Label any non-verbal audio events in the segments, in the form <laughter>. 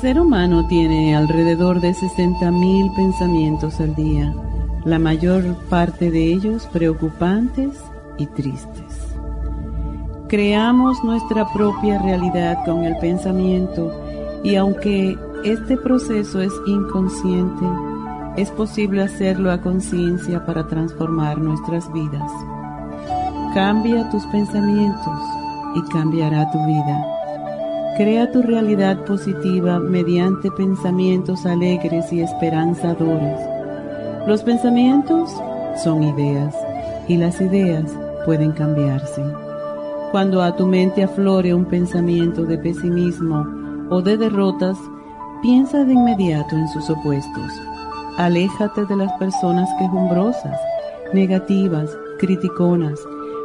Ser humano tiene alrededor de 60.000 pensamientos al día, la mayor parte de ellos preocupantes y tristes. Creamos nuestra propia realidad con el pensamiento y aunque este proceso es inconsciente, es posible hacerlo a conciencia para transformar nuestras vidas. Cambia tus pensamientos y cambiará tu vida. Crea tu realidad positiva mediante pensamientos alegres y esperanzadores. Los pensamientos son ideas y las ideas pueden cambiarse. Cuando a tu mente aflore un pensamiento de pesimismo o de derrotas, piensa de inmediato en sus opuestos. Aléjate de las personas quejumbrosas, negativas, criticonas,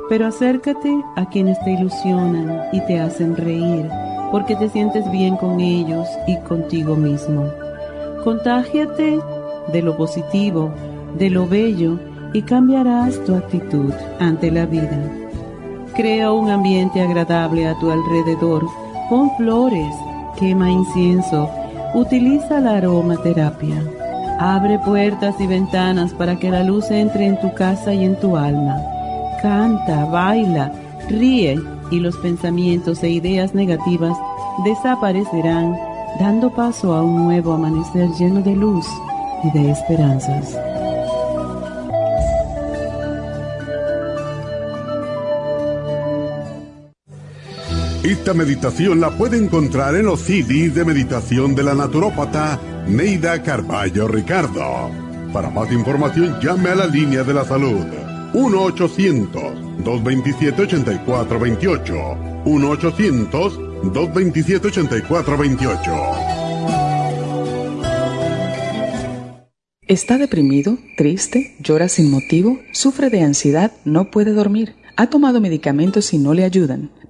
pero acércate a quienes te ilusionan y te hacen reír porque te sientes bien con ellos y contigo mismo. Contágiate de lo positivo, de lo bello y cambiarás tu actitud ante la vida. Crea un ambiente agradable a tu alrededor, pon flores, quema incienso, utiliza la aromaterapia. Abre puertas y ventanas para que la luz entre en tu casa y en tu alma. Canta, baila, ríe y los pensamientos e ideas negativas desaparecerán, dando paso a un nuevo amanecer lleno de luz y de esperanzas. Esta meditación la puede encontrar en los CDs de meditación de la naturópata Neida Carballo Ricardo. Para más información llame a la línea de la salud 1-800-227-8428. 1-800-227-8428. ¿Está deprimido, triste, llora sin motivo, sufre de ansiedad, no puede dormir? ¿Ha tomado medicamentos y no le ayudan?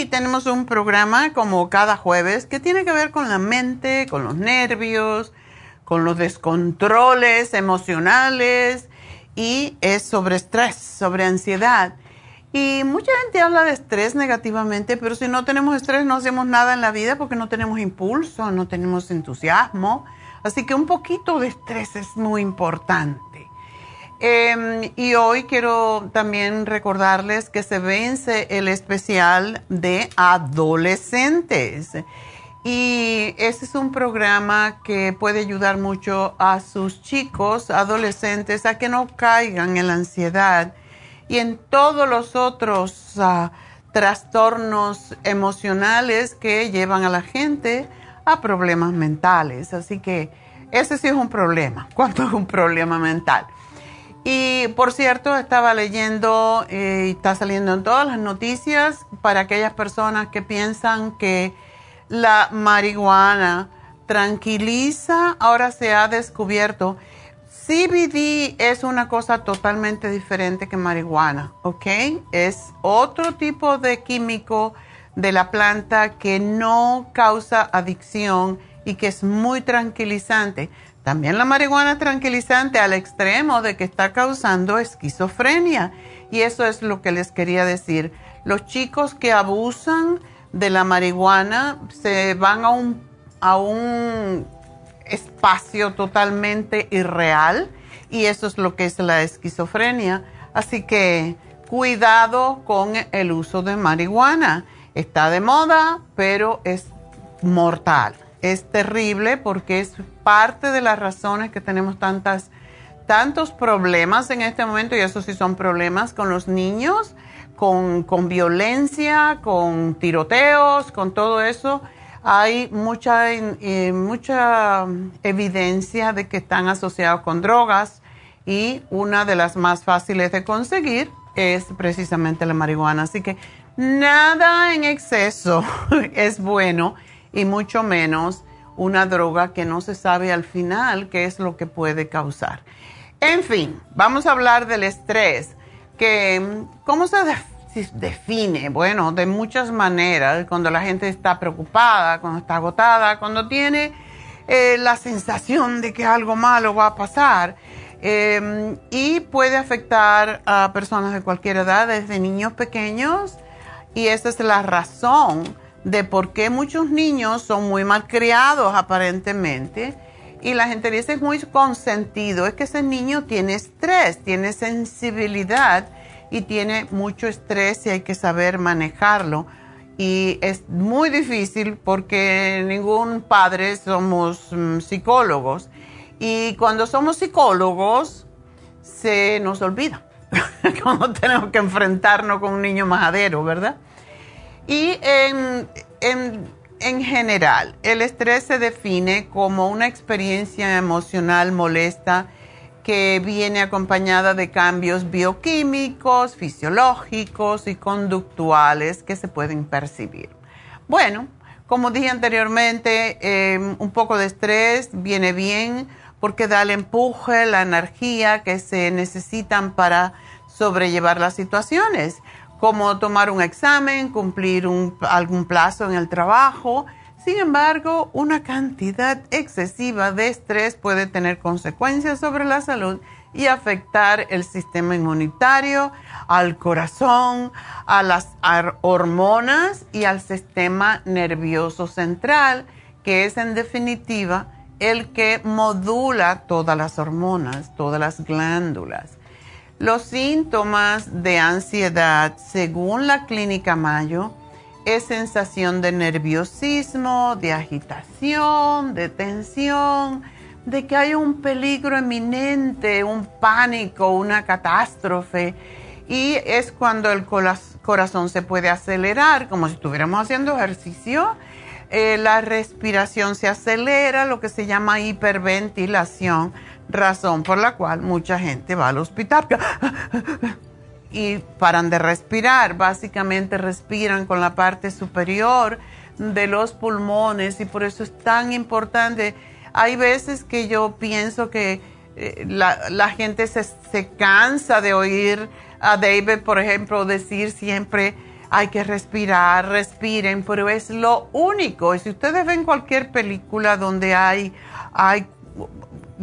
Y tenemos un programa como cada jueves que tiene que ver con la mente, con los nervios, con los descontroles emocionales y es sobre estrés, sobre ansiedad. Y mucha gente habla de estrés negativamente, pero si no tenemos estrés no hacemos nada en la vida porque no tenemos impulso, no tenemos entusiasmo. Así que un poquito de estrés es muy importante. Eh, y hoy quiero también recordarles que se vence el especial de adolescentes. Y ese es un programa que puede ayudar mucho a sus chicos, adolescentes, a que no caigan en la ansiedad y en todos los otros uh, trastornos emocionales que llevan a la gente a problemas mentales. Así que ese sí es un problema, <laughs> cuando es un problema mental. Y por cierto, estaba leyendo eh, y está saliendo en todas las noticias para aquellas personas que piensan que la marihuana tranquiliza, ahora se ha descubierto. CBD es una cosa totalmente diferente que marihuana, ¿ok? Es otro tipo de químico de la planta que no causa adicción y que es muy tranquilizante. También la marihuana tranquilizante al extremo de que está causando esquizofrenia. Y eso es lo que les quería decir. Los chicos que abusan de la marihuana se van a un, a un espacio totalmente irreal y eso es lo que es la esquizofrenia. Así que cuidado con el uso de marihuana. Está de moda, pero es mortal es terrible porque es parte de las razones que tenemos tantas, tantos problemas en este momento, y eso sí son problemas con los niños, con, violencia, con tiroteos, con todo eso. Hay mucha, eh, mucha evidencia de que están asociados con drogas y una de las más fáciles de conseguir es precisamente la marihuana. Así que nada en exceso <laughs> es bueno y mucho menos una droga que no se sabe al final qué es lo que puede causar. En fin, vamos a hablar del estrés, que cómo se define, bueno, de muchas maneras, cuando la gente está preocupada, cuando está agotada, cuando tiene eh, la sensación de que algo malo va a pasar. Em, y puede afectar a personas de cualquier edad, desde niños pequeños, y esa es la razón de por qué muchos niños son muy mal criados aparentemente y la gente dice es muy consentido, es que ese niño tiene estrés, tiene sensibilidad y tiene mucho estrés y hay que saber manejarlo. Y es muy difícil porque ningún padre somos mm, psicólogos. Y cuando somos psicólogos, se nos olvida <laughs> cuando tenemos que enfrentarnos con un niño majadero, ¿verdad? Y en, general, el estrés se define como una experiencia emocional molesta que viene acompañada de cambios bioquímicos, fisiológicos y conductuales que se pueden percibir. Bueno, como dije anteriormente, em, un poco de estrés viene bien porque da el empuje, la energía que se necesitan para sobrellevar las situaciones como tomar un examen, cumplir algún plazo en el trabajo. Sin embargo, una cantidad excesiva de estrés puede tener consecuencias sobre la salud y afectar el sistema inmunitario, al corazón, a las hormonas y al sistema nervioso central, que es en definitiva el que modula todas las hormonas, todas las glándulas. Los síntomas de ansiedad, según la clínica Mayo, es sensación de nerviosismo, de agitación, de tensión, de que hay un peligro eminente, un pánico, una catástrofe. Y es cuando el corazón se puede acelerar, como si estuviéramos haciendo ejercicio. Eh, la respiración se acelera, lo que se llama hiperventilación razón por la cual mucha gente va al hospital y paran de respirar. Básicamente respiran con la parte superior de los pulmones y por eso es tan importante. Hay veces que yo pienso que eh, la, gente se, se cansa de oír a David, por ejemplo, decir siempre hay que respirar, respiren, pero es lo único. Y si ustedes ven cualquier película donde hay, hay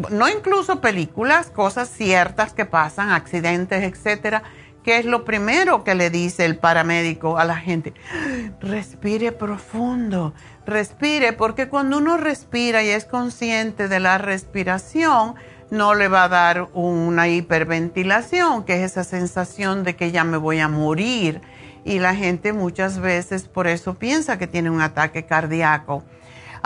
no incluso películas, cosas ciertas que pasan, accidentes, etcétera, que es lo primero que le dice el paramédico a la gente. Respire profundo, respire, porque cuando uno respira y es consciente de la respiración, no le va a dar una hiperventilación, que es esa sensación de que ya me voy a morir. Y la gente muchas veces por eso piensa que tiene un ataque cardíaco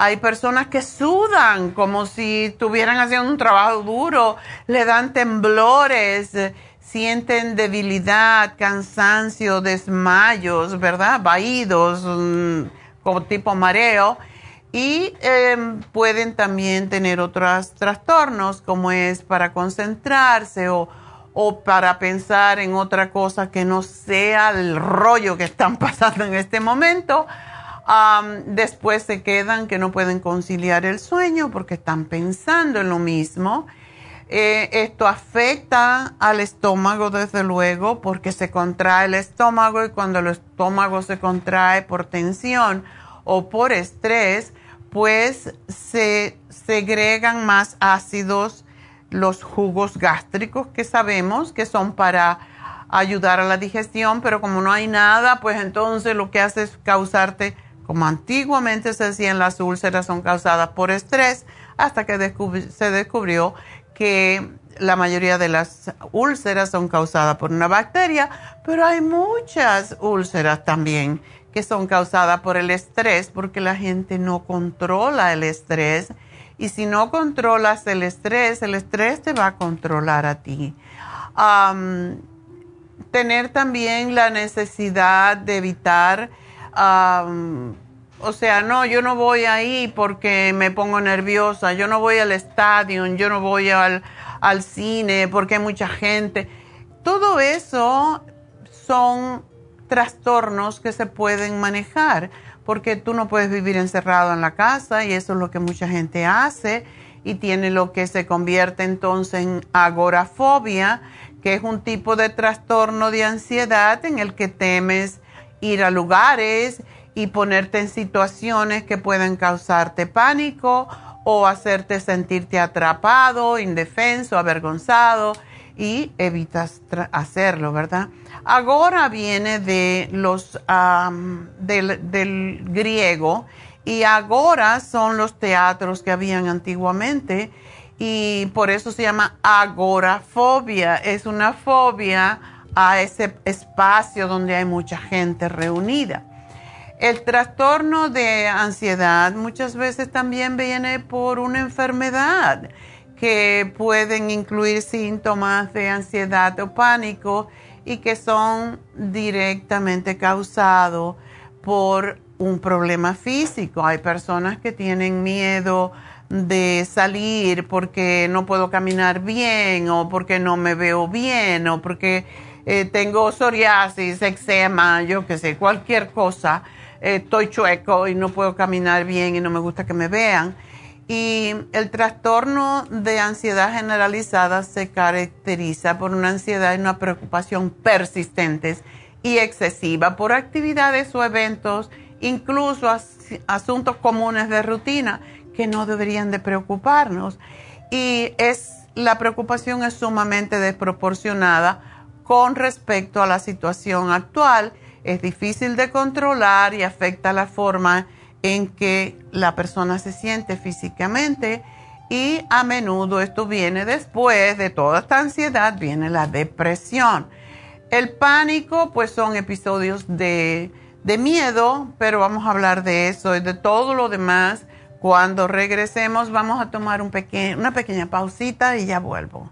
hay personas que sudan como si estuvieran haciendo un trabajo duro, le dan temblores, sienten debilidad, cansancio, desmayos, ¿verdad? Vaídos, mm, como tipo mareo. Y em, pueden también tener otros trastornos, como es para concentrarse o, para pensar en otra cosa que no sea el rollo que están <laughs> pasando en este momento. Después se quedan que no pueden conciliar el sueño porque están pensando en lo mismo. Eh, esto afecta al estómago, desde luego, porque se contrae el estómago y cuando el estómago se contrae por tensión o por estrés, pues se segregan más ácidos los jugos gástricos que sabemos que son para ayudar a la digestión, pero como no hay nada, pues entonces lo que hace es causarte, como antiguamente se decían, las úlceras son causadas por estrés, hasta que se descubrió que la mayoría de las úlceras son causadas por una bacteria, pero hay muchas úlceras también que son causadas por el estrés, porque la gente no controla el estrés. Y si no controlas el estrés, el estrés te va a controlar a ti. tener también la necesidad de evitar o sea, no, yo no voy ahí porque me pongo nerviosa, yo no voy al estadio, yo no voy al, cine porque hay mucha gente. Todo eso son trastornos que se pueden manejar porque tú no puedes vivir encerrado en la casa y eso es lo que mucha gente hace y tiene lo que se convierte entonces en agorafobia, que es un tipo de trastorno de ansiedad en el que temes ir a lugares y ponerte en situaciones que pueden causarte pánico o hacerte sentirte atrapado, indefenso, avergonzado y evitas hacerlo, ¿verdad? Agora viene de los del, del, griego y agora son los teatros que habían antiguamente y por eso se llama agorafobia. Es una fobia a ese espacio donde hay mucha gente reunida. El trastorno de ansiedad muchas veces también viene por una enfermedad que pueden incluir síntomas de ansiedad o pánico y que son directamente causados por un problema físico. Hay personas que tienen miedo de salir porque no puedo caminar bien o porque no me veo bien o porque eh, tengo psoriasis, eczema, yo qué sé, cualquier cosa estoy chueco y no puedo caminar bien y no me gusta que me vean. Y el trastorno de ansiedad generalizada se caracteriza por una ansiedad y una preocupación persistentes y excesiva por actividades o eventos, incluso asuntos comunes de rutina que no deberían de preocuparnos. Y es, la preocupación es sumamente desproporcionada con respecto a la situación actual es difícil de controlar y afecta la forma en que la persona se siente físicamente y a menudo esto viene después de toda esta ansiedad, viene la depresión. El pánico pues son episodios de, miedo, pero vamos a hablar de eso y de todo lo demás. Cuando regresemos vamos a tomar un una pequeña pausita y ya vuelvo.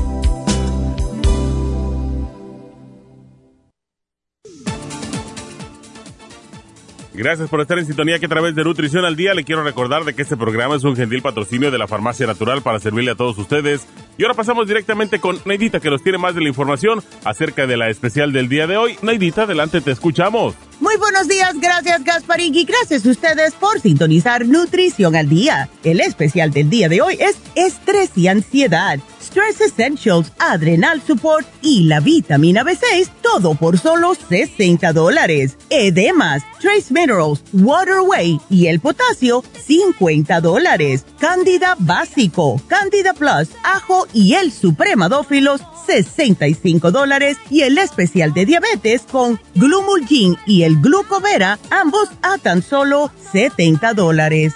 Gracias por estar en sintonía que a través de Nutrición al Día le quiero recordar de que este programa es un gentil patrocinio de la Farmacia Natural para servirle a todos ustedes. Y ahora pasamos directamente con Neidita que nos tiene más de la información acerca de la especial del día de hoy. Neidita, adelante, te escuchamos. Muy buenos días, gracias Gasparín y gracias a ustedes por sintonizar Nutrición al Día. El especial del día de hoy es estrés y ansiedad Stress Essentials, Adrenal Support y la vitamina B6, todo por solo 60 dólares. Edemas, Trace Minerals, Waterway y el potasio, 50 dólares. Candida Básico, Candida Plus, Ajo y el Supremadófilos, 65 dólares. Y el especial de diabetes con Glumulgin y el Glucovera, ambos a tan solo 70 dólares.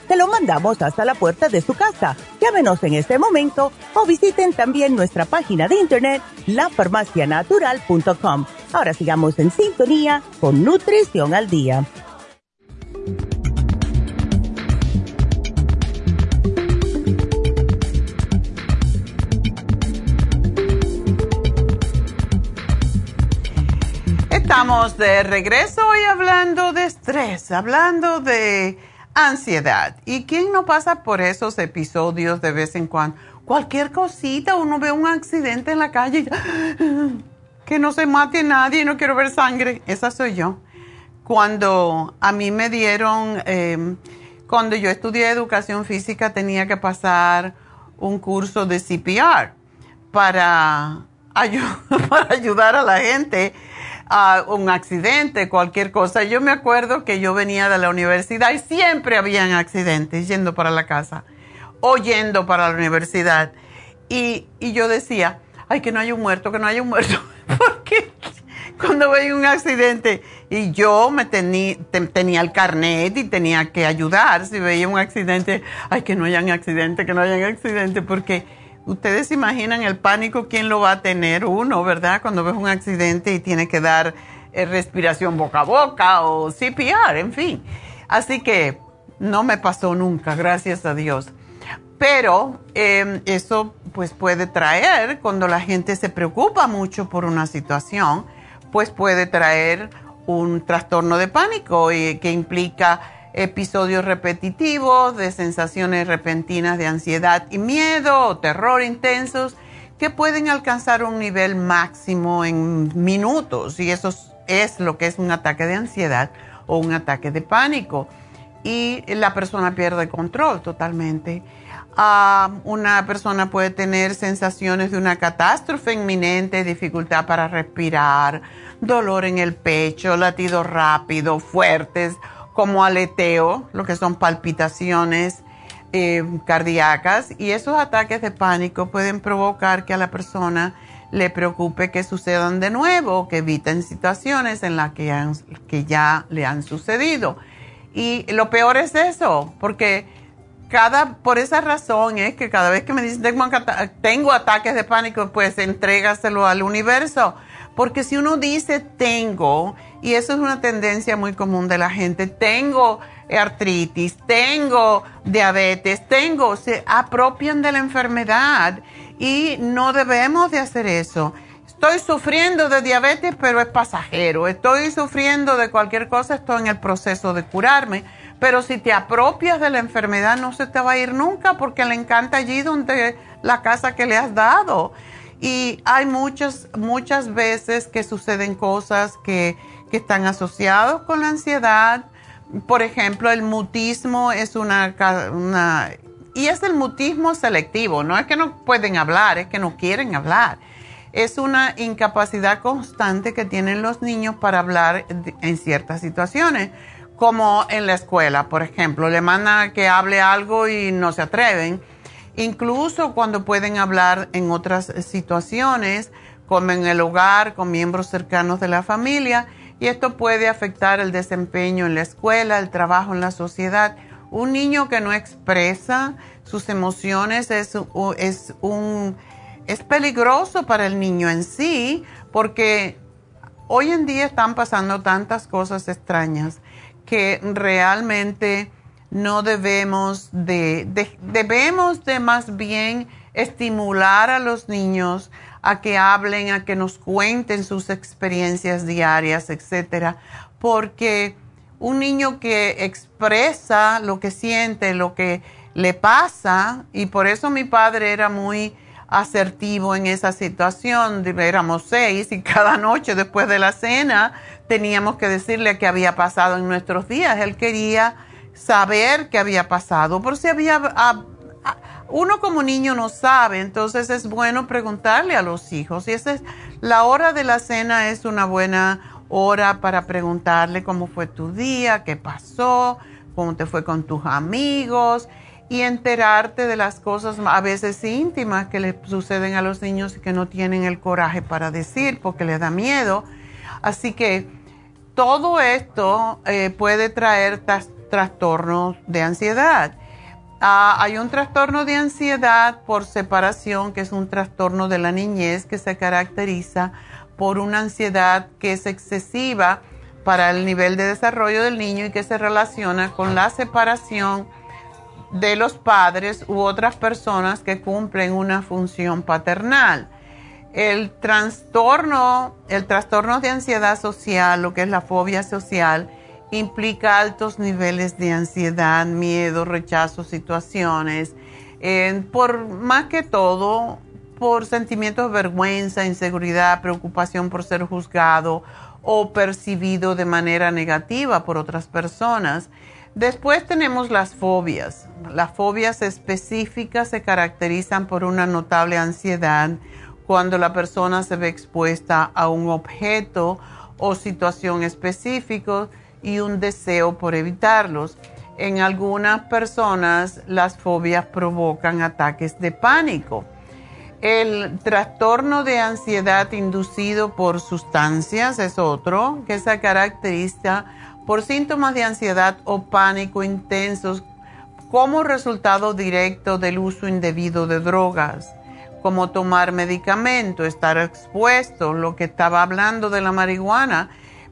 se lo mandamos hasta la puerta de su casa. Llámenos en este momento o visiten también nuestra página de internet lafarmacianatural.com. Ahora sigamos en sintonía con Nutrición al Día. Estamos de regreso hoy hablando de estrés, hablando de ansiedad. ¿Y quién no pasa por esos episodios de vez en cuando? Cualquier cosita, uno ve un accidente en la calle <gasps> que no se mate nadie, no quiero ver sangre. Esa soy yo. Cuando a mí me dieron, em, cuando yo estudié educación física tenía que pasar un curso de CPR para, <laughs> para ayudar a la gente un accidente, cualquier cosa. Yo me acuerdo que yo venía de la universidad y siempre habían accidentes yendo para la casa o yendo para la universidad. Y, yo decía, ay, que no haya un muerto, que no haya un muerto. <laughs> Porque cuando veía un accidente y yo me tenía el carnet y tenía que ayudar si veía un accidente, ay, que no haya un accidente, que no haya un accidente, porque Ustedes se imaginan el pánico, ¿quién lo va a tener? Uno, ¿verdad? Cuando ves un accidente y tiene que dar eh, respiración boca a boca o CPR, en fin. Así que no me pasó nunca, gracias a Dios. Pero em, eso pues puede traer, cuando la gente se preocupa mucho por una situación, pues puede traer un trastorno de pánico y, que implica episodios repetitivos de sensaciones repentinas de ansiedad y miedo o terror intensos que pueden alcanzar un nivel máximo en minutos y eso es lo que es un ataque de ansiedad o un ataque de pánico y la persona pierde control totalmente. Ah, una persona puede tener sensaciones de una catástrofe inminente, dificultad para respirar, dolor en el pecho, latidos rápidos, fuertes como aleteo, lo que son palpitaciones eh, cardíacas, y esos ataques de pánico pueden provocar que a la persona le preocupe que sucedan de nuevo, que eviten situaciones en las que, ya le han sucedido. Y lo peor es eso, porque cada, por esa razón es que cada vez que me dicen tengo, tengo ataques de pánico, pues entrégaselo al universo. Porque si uno dice tengo, y eso es una tendencia muy común de la gente. Tengo artritis, tengo diabetes, tengo, se apropian de la enfermedad y no debemos de hacer eso. Estoy sufriendo de diabetes, pero es pasajero. Estoy sufriendo de cualquier cosa, estoy en el proceso de curarme. Pero si te apropias de la enfermedad, no se te va a ir nunca porque le encanta allí donde la casa que le has dado. Y hay muchas, muchas veces que suceden cosas que que están asociados con la ansiedad. Por ejemplo, el mutismo es una, una, y es el mutismo selectivo, no es que no pueden hablar, es que no quieren hablar. Es una incapacidad constante que tienen los niños para hablar en ciertas situaciones, como en la escuela, por ejemplo, le mandan que hable algo y no se atreven. Incluso cuando pueden hablar en otras situaciones, como en el hogar, con miembros cercanos de la familia, y esto puede afectar el desempeño en la escuela, el trabajo en la sociedad. Un niño que no expresa sus emociones es, es un es peligroso para el niño en sí porque hoy en día están pasando tantas cosas extrañas que realmente no debemos de, debemos de más bien estimular a los niños a que hablen, a que nos cuenten sus experiencias diarias, etcétera, porque un niño que expresa lo que siente, lo que le pasa, y por eso mi padre era muy asertivo en esa situación, éramos seis y cada noche después de la cena teníamos que decirle qué había pasado en nuestros días. Él quería saber qué había pasado, por si había... uno como niño no sabe, entonces es bueno preguntarle a los hijos. Y esa es, la hora de la cena es una buena hora para preguntarle cómo fue tu día, qué pasó, cómo te fue con tus amigos y enterarte de las cosas a veces íntimas que le suceden a los niños y que no tienen el coraje para decir porque les da miedo. Así que todo esto eh, puede traer trastornos de ansiedad. Ah, hay un trastorno de ansiedad por separación, que es un trastorno de la niñez que se caracteriza por una ansiedad que es excesiva para el nivel de desarrollo del niño y que se relaciona con la separación de los padres u otras personas que cumplen una función paternal. El trastorno, el trastorno de ansiedad social, lo que es la fobia social, implica altos niveles de ansiedad, miedo, rechazo, situaciones, por más que todo por sentimientos de vergüenza, inseguridad, preocupación por ser juzgado o percibido de manera negativa por otras personas. Después tenemos las fobias. Las fobias específicas se caracterizan por una notable ansiedad cuando la persona se ve expuesta a un objeto o situación específico y un deseo por evitarlos. En algunas personas las fobias provocan ataques de pánico. El trastorno de ansiedad inducido por sustancias es otro que se caracteriza por síntomas de ansiedad o pánico intensos como resultado directo del uso indebido de drogas, como tomar medicamento, estar expuesto, lo que estaba hablando de la marihuana,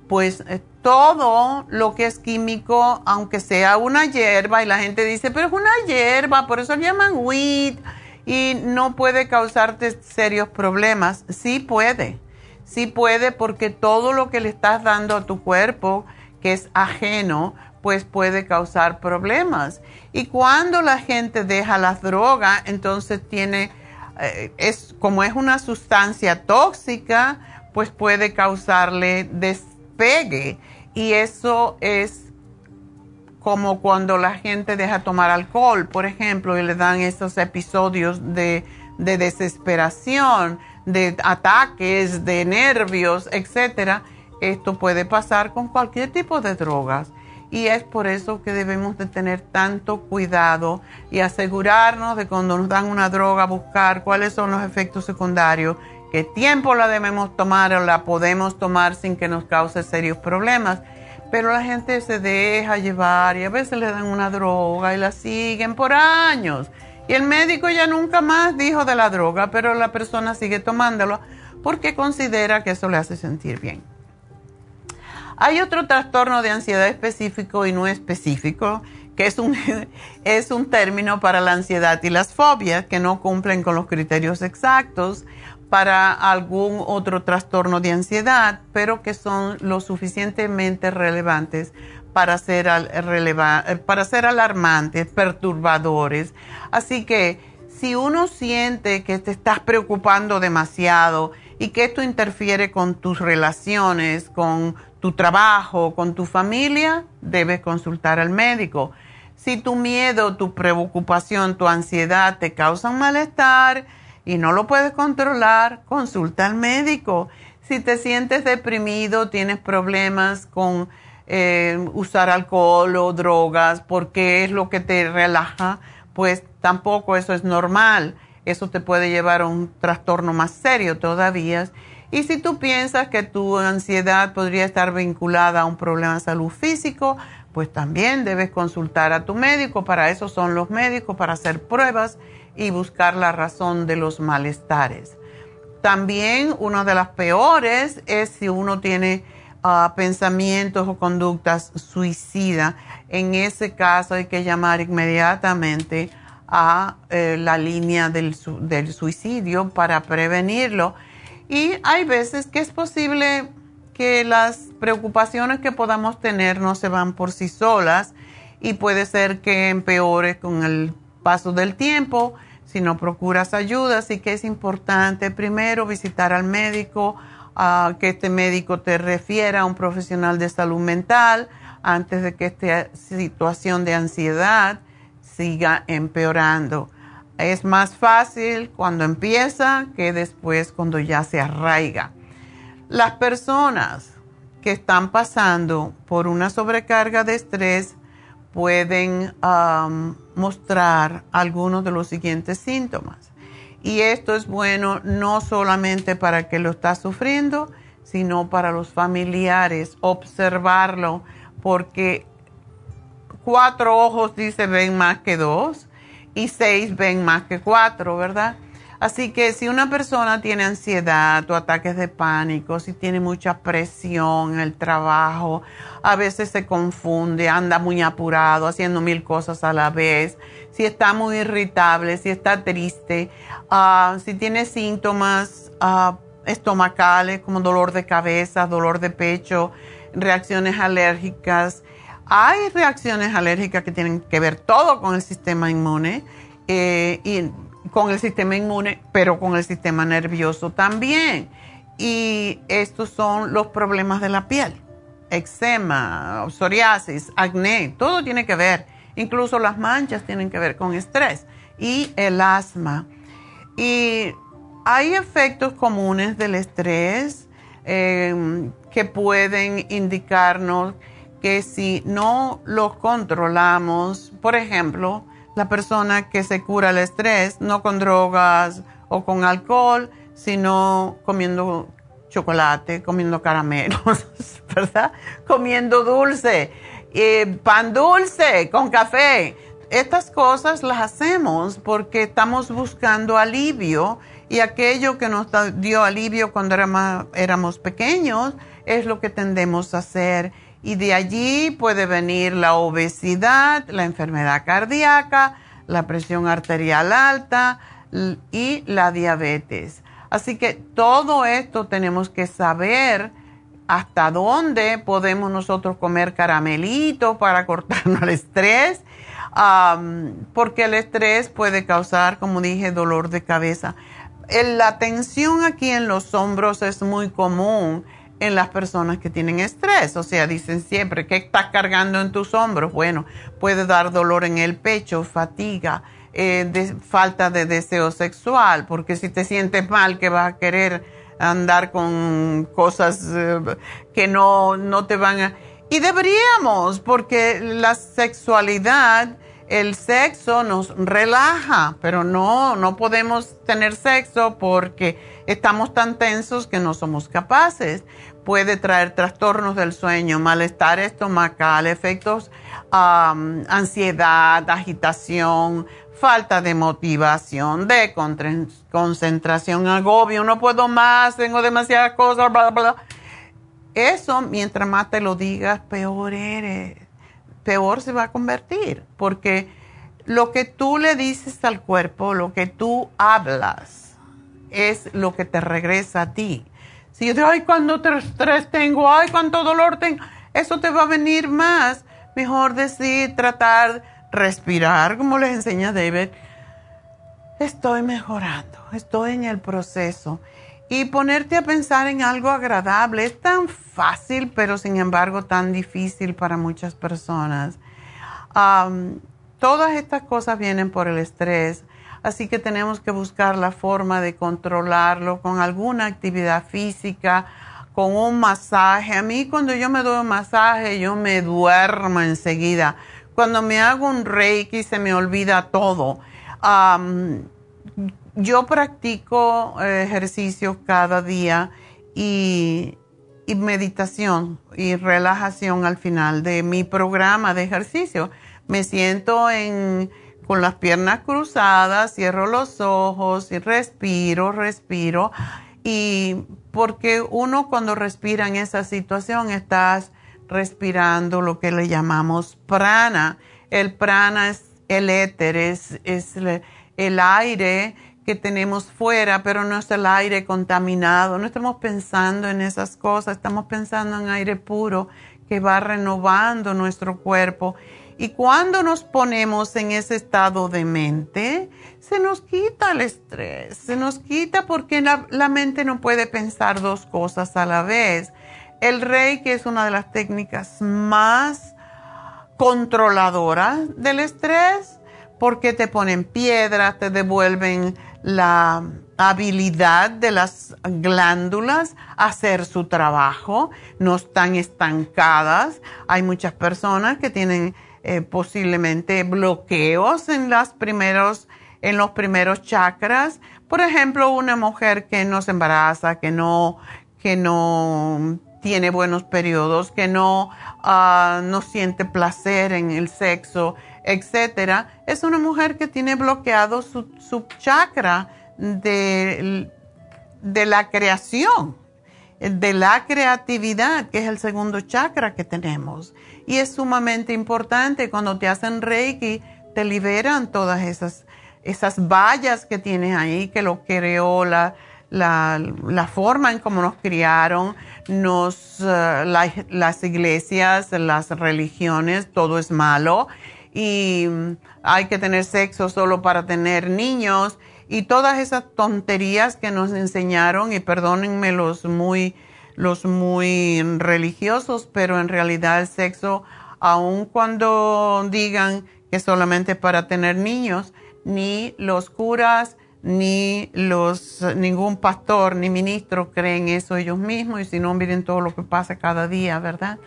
pues eh, todo lo que es químico, aunque sea una hierba, y la gente dice, pero es una hierba, por eso llaman weed, y no puede causarte serios problemas. Sí puede, sí puede, porque todo lo que le estás dando a tu cuerpo, que es ajeno, pues puede causar problemas. Y cuando la gente deja las drogas, entonces tiene, eh, es como es una sustancia tóxica, pues puede causarle despegue y eso es como cuando la gente deja tomar alcohol, por ejemplo, y le dan esos episodios de, desesperación, de ataques, de nervios, etcétera. Esto puede pasar con cualquier tipo de drogas. Y es por eso que debemos de tener tanto cuidado y asegurarnos de cuando nos dan una droga buscar cuáles son los efectos secundarios, qué tiempo la debemos tomar o la podemos tomar sin que nos cause serios problemas pero la gente se deja llevar y a veces le dan una droga y la siguen por años. Y el médico ya nunca más dijo de la droga, pero la persona sigue tomándolo porque considera que eso le hace sentir bien. Hay otro trastorno de ansiedad específico y no específico, que es un, <laughs> es un término para la ansiedad y las fobias que no cumplen con los criterios exactos para algún otro trastorno de ansiedad, pero que son lo suficientemente relevantes para ser, para ser alarmantes, perturbadores. Así que si uno siente que te estás preocupando demasiado y que esto interfiere con tus relaciones, con tu trabajo, con tu familia, debes consultar al médico. Si tu miedo, tu preocupación, tu ansiedad te causan malestar, y no lo puedes controlar, consulta al médico. Si te sientes deprimido, tienes problemas con eh, usar alcohol o drogas porque es lo que te relaja, pues tampoco eso es normal. Eso te puede llevar a un trastorno más serio todavía. Y si tú piensas que tu ansiedad podría estar vinculada a un problema de salud físico, pues también debes consultar a tu médico. Para eso son los médicos, para hacer pruebas y buscar la razón de los malestares. También una de las peores es si uno tiene ah, pensamientos o conductas suicidas. En ese caso hay que llamar inmediatamente a eh, la línea del, del suicidio para prevenirlo. Y hay veces que es posible que las preocupaciones que podamos tener no se van por sí solas y puede ser que empeore con el paso del tiempo si no procuras ayuda. Así que es importante primero visitar al médico, que este médico te refiera a un profesional de salud mental antes de que esta situación de ansiedad siga empeorando. Es más fácil cuando empieza que después cuando ya se arraiga. Las personas que están pasando por una sobrecarga de estrés pueden mostrar algunos de los siguientes síntomas. Y esto es bueno no solamente para que lo está sufriendo, sino para los familiares, observarlo, porque cuatro ojos dice ven más que dos y seis ven más que cuatro, ¿verdad? Así que si una persona tiene ansiedad o ataques de pánico, si tiene mucha presión en el trabajo, a veces se confunde, anda muy apurado, haciendo mil cosas a la vez, si está muy irritable, si está triste, ah, si tiene síntomas ah, estomacales como dolor de cabeza, dolor de pecho, reacciones alérgicas. Hay reacciones alérgicas que tienen que ver todo con el sistema inmune eh, y con el sistema inmune, pero con el sistema nervioso también. Y estos son los problemas de la piel. Eczema, psoriasis, acné, todo tiene que ver. Incluso las manchas tienen que ver con estrés y el asma. Y hay efectos comunes del estrés eh, que pueden indicarnos que si no los controlamos, por ejemplo, la persona que se cura el estrés, no con drogas o con alcohol, sino comiendo chocolate, comiendo caramelos, <laughs> ¿verdad? Comiendo dulce, eh, pan dulce con café. Estas cosas las hacemos porque estamos buscando alivio y aquello que nos dio alivio cuando éramos pequeños es lo que tendemos a hacer y de allí puede venir la obesidad, la enfermedad cardíaca, la presión arterial alta y la diabetes. Así que todo esto tenemos que saber hasta dónde podemos nosotros comer caramelito para cortarnos el estrés, porque el estrés puede causar, como dije, dolor de cabeza. La tensión aquí en los hombros es muy común en las personas que tienen estrés. O sea, dicen siempre, ¿qué estás cargando en tus hombros? Bueno, puede dar dolor en el pecho, fatiga, eh, falta de deseo sexual, porque si te sientes mal, que vas a querer andar con cosas eh, que no, no te van a... Y deberíamos, porque la sexualidad, el sexo nos relaja, pero no, no podemos tener sexo porque estamos tan tensos que no somos capaces puede traer trastornos del sueño, malestar estomacal, efectos, ansiedad, agitación, falta de motivación, de concentración, agobio, no puedo más, tengo demasiadas cosas, bla, bla. Eso, mientras más te lo digas, peor eres, peor se va a convertir, porque lo que tú le dices al cuerpo, lo que tú hablas, es lo que te regresa a ti. Si yo digo, ay, cuánto estrés tengo, ay, cuánto dolor tengo, eso te va a venir más. Mejor decir, tratar, respirar, como les enseña David. Estoy mejorando, estoy en el proceso. Y ponerte a pensar en algo agradable es tan fácil, pero sin embargo tan difícil para muchas personas. todas estas cosas vienen por el estrés así que tenemos que buscar la forma de controlarlo con alguna actividad física, con un masaje. A mí cuando yo me doy un masaje, yo me duermo enseguida. Cuando me hago un reiki se me olvida todo. yo practico ejercicios cada día y meditación y relajación al final de mi programa de ejercicio. Me siento en con las piernas cruzadas, cierro los ojos y respiro, respiro. Y porque uno cuando respira en esa situación estás respirando lo que le llamamos prana. El prana es el éter, es, el aire que tenemos fuera, pero no es el aire contaminado. No estamos pensando en esas cosas, estamos pensando en aire puro que va renovando nuestro cuerpo. Y cuando nos ponemos en ese estado de mente, se nos quita el estrés, se nos quita porque la, mente no puede pensar dos cosas a la vez. El reiki es una de las técnicas más controladoras del estrés porque te ponen piedras, te devuelven la habilidad de las glándulas a hacer su trabajo, no están estancadas. Hay muchas personas que tienen eh, posiblemente bloqueos en, las primeros, en los primeros chakras. Por ejemplo, una mujer que no se embaraza, que no, que no tiene buenos periodos, que no, ah, no siente placer en el sexo, etcétera, es una mujer que tiene bloqueado su, su chakra de, de la creación, de la creatividad, que es el segundo chakra que tenemos. Y es sumamente importante cuando te hacen Reiki, te liberan todas esas, esas vallas que tienes ahí, que lo creó la, la, la forma en cómo nos criaron, nos, eh, las iglesias, las religiones, todo es malo y hay que tener sexo solo para tener niños y todas esas tonterías que nos enseñaron y perdónenme los muy los muy religiosos, pero en realidad el sexo, aun cuando digan que solamente para tener niños, ni los curas, ni los ningún pastor ni ministro creen eso ellos mismos y si no miren todo lo que pasa cada día, ¿verdad?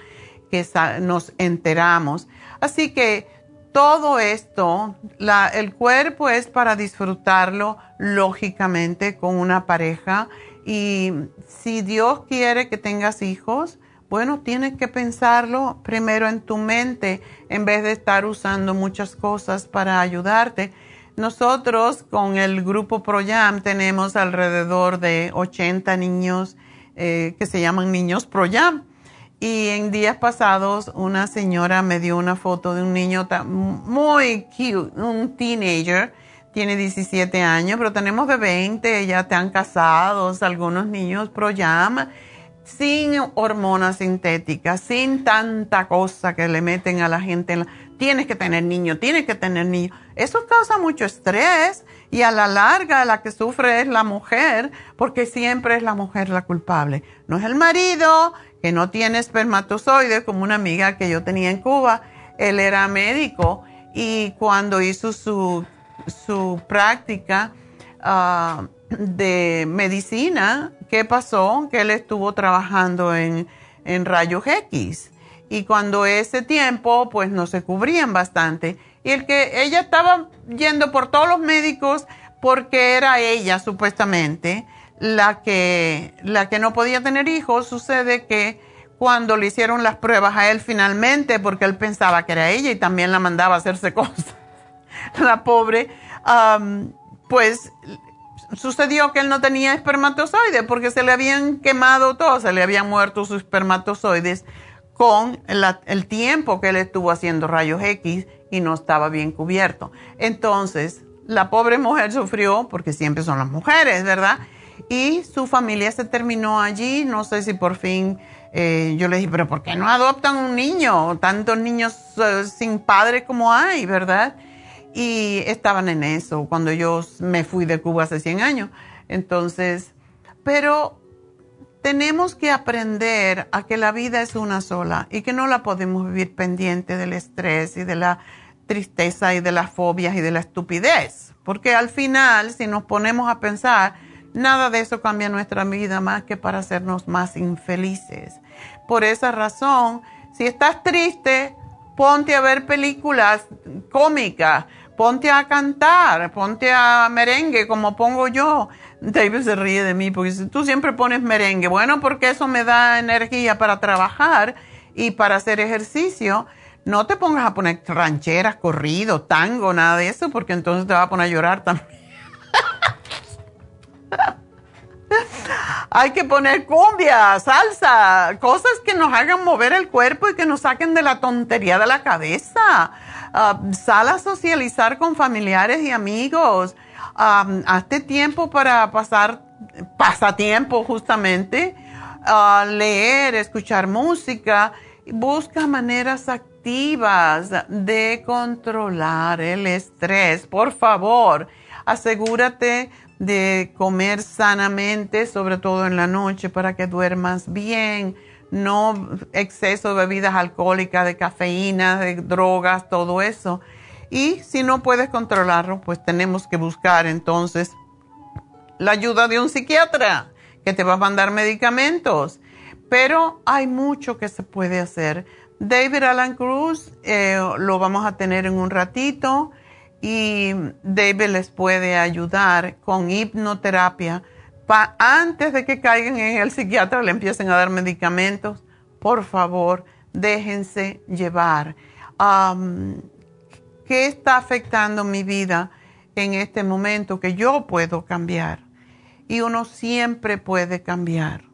Que nos enteramos. Así que todo esto, el cuerpo es para disfrutarlo lógicamente con una pareja y si Dios quiere que tengas hijos, bueno, tienes que pensarlo primero en tu mente en vez de estar usando muchas cosas para ayudarte. Nosotros con el grupo ProYam tenemos alrededor de 80 niños eh, que se llaman niños ProYam y en días pasados una señora me dio una foto de un niño muy cute, un teenager, tiene 17 años, pero tenemos de 20, ya están casados, algunos niños pro sin hormonas sintéticas, sin tanta cosa que le meten a la gente. Tienes que tener niño, tienes que tener niño. Eso causa mucho estrés y a la larga la que sufre es la mujer, porque siempre es la mujer la culpable. No es el marido, que no tiene espermatozoides, como una amiga que yo tenía en Cuba. Él era médico y cuando hizo su, su práctica ah, de medicina, ¿qué pasó? Que él estuvo trabajando en, en rayos X. Y cuando ese tiempo, pues no se cubrían bastante. Y el que ella estaba yendo por todos los médicos porque era ella supuestamente la que, la que no podía tener hijos, sucede que cuando le hicieron las pruebas a él finalmente, porque él pensaba que era ella y también la mandaba a hacerse <laughs> cosas, la pobre, pues sucedió que él no tenía espermatozoides porque se le habían quemado todos, se le habían muerto sus espermatozoides con el tiempo que él estuvo haciendo rayos X y no estaba bien cubierto. Entonces, la pobre mujer sufrió, porque siempre son las mujeres, ¿verdad? Y su familia se terminó allí. No sé si por fin eh, yo le dije, pero ¿por qué no adoptan un niño? Tantos niños eh, sin padre como hay, ¿verdad? Y estaban en eso cuando yo me fui de Cuba hace 100 años. Entonces, pero tenemos que aprender a que la vida es una sola y que no la podemos vivir pendiente del estrés y de la tristeza y de las fobias y de la estupidez. Porque al final, si nos ponemos a pensar, Nada de eso cambia nuestra vida más que para hacernos más infelices. Por esa razón, si estás triste, ponte a ver películas cómicas, ponte a cantar, ponte a merengue como pongo yo. David se ríe de mí porque tú siempre pones merengue. Bueno, porque eso me da energía para trabajar y para hacer ejercicio. no te pongas a poner rancheras, corrido, tango, nada de eso, porque entonces te va a poner a llorar también. Hay que poner cumbia, salsa, cosas que nos hagan mover el cuerpo y que nos saquen de la tontería de la cabeza. Uh, sal a socializar con familiares y amigos. Um, hazte tiempo para pasar pasatiempo justamente. Uh, leer, escuchar música. Busca maneras activas de controlar el estrés. Por favor, asegúrate de comer sanamente, sobre todo en la noche, para que duermas bien, no exceso de bebidas alcohólicas, de cafeína, de drogas, todo eso. Y si no puedes controlarlo, pues tenemos que buscar entonces la ayuda de un psiquiatra que te va a mandar medicamentos. Pero hay mucho que se puede hacer. David Alan Cruz eh, lo vamos a tener en un ratito y David les puede ayudar con hipnoterapia. antes de que caigan en el psiquiatra, le empiecen a dar medicamentos, por favor, déjense llevar. ¿Qué está afectando mi vida en este momento que yo puedo cambiar? Y uno siempre puede cambiar.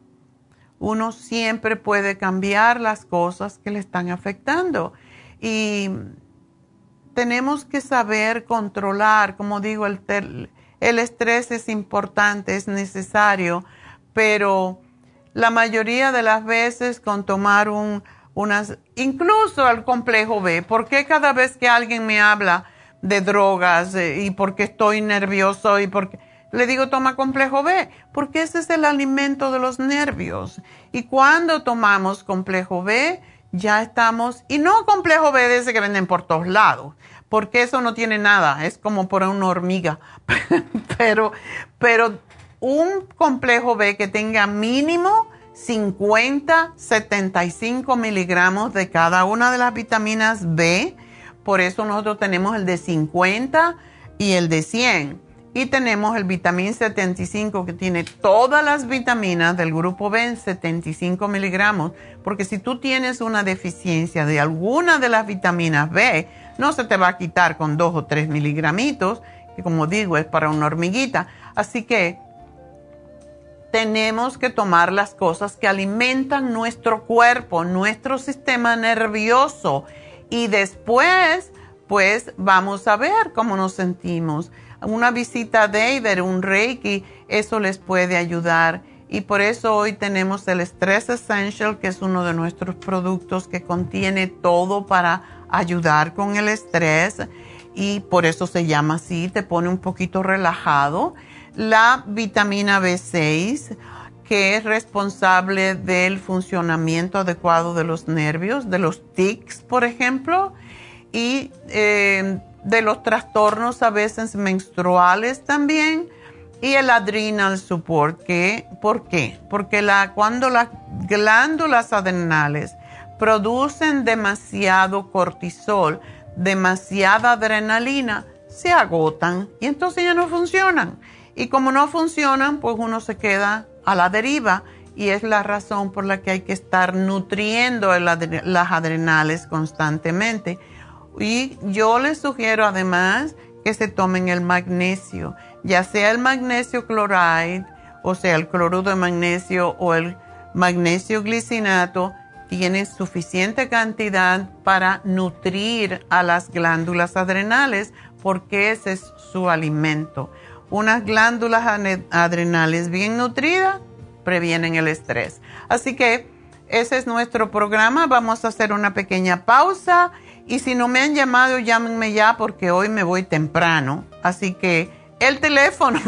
Uno siempre puede cambiar las cosas que le están afectando. Y tenemos que saber controlar, como digo, el, el estrés es importante, es necesario, pero la mayoría de las veces con tomar un, unas, incluso el complejo B, porque cada vez que alguien me habla de drogas eh, y porque estoy nervioso y porque le digo toma complejo B, porque ese es el alimento de los nervios. Y cuando tomamos complejo B, ya estamos, y no complejo B de ese que venden por todos lados, porque eso no tiene nada, es como por una hormiga, <laughs> pero, pero un complejo B que tenga mínimo 50, 75 miligramos de cada una de las vitaminas B, por eso nosotros tenemos el de 50 y el de 100 y tenemos el vitamín 75 que tiene todas las vitaminas del grupo B en 75 miligramos, porque si tú tienes una deficiencia de alguna de las vitaminas B, no se te va a quitar con 2 o 3 miligramitos, que como digo es para una hormiguita. Así que tenemos que tomar las cosas que alimentan nuestro cuerpo, nuestro sistema nervioso y después pues vamos a ver cómo nos sentimos una visita a David, un Reiki, eso les puede ayudar. Y por eso hoy tenemos el Stress Essential, que es uno de nuestros productos que contiene todo para ayudar con el estrés. Y por eso se llama así, te pone un poquito relajado. La vitamina B6, que es responsable del funcionamiento adecuado de los nervios, de los tics, por ejemplo. Y eh, de los trastornos a veces menstruales también y el adrenal support. ¿Por qué? Porque la, cuando las glándulas adrenales producen demasiado cortisol, demasiada adrenalina, se agotan y entonces ya no funcionan. Y como no funcionan, pues uno se queda a la deriva y es la razón por la que hay que estar nutriendo las adrenales constantemente y yo les sugiero además que se tomen el magnesio, ya sea el magnesio chloride, o sea, el cloruro de magnesio o el magnesio glicinato, tiene suficiente cantidad para nutrir a las glándulas adrenales porque ese es su alimento. Unas glándulas adrenales bien nutridas previenen el estrés. Así que ese es nuestro programa. Vamos a hacer una pequeña pausa y si no me han llamado, llámenme ya porque hoy me voy temprano. Así que el teléfono <laughs>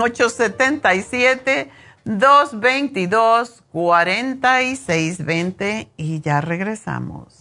877-222-4620 y ya regresamos.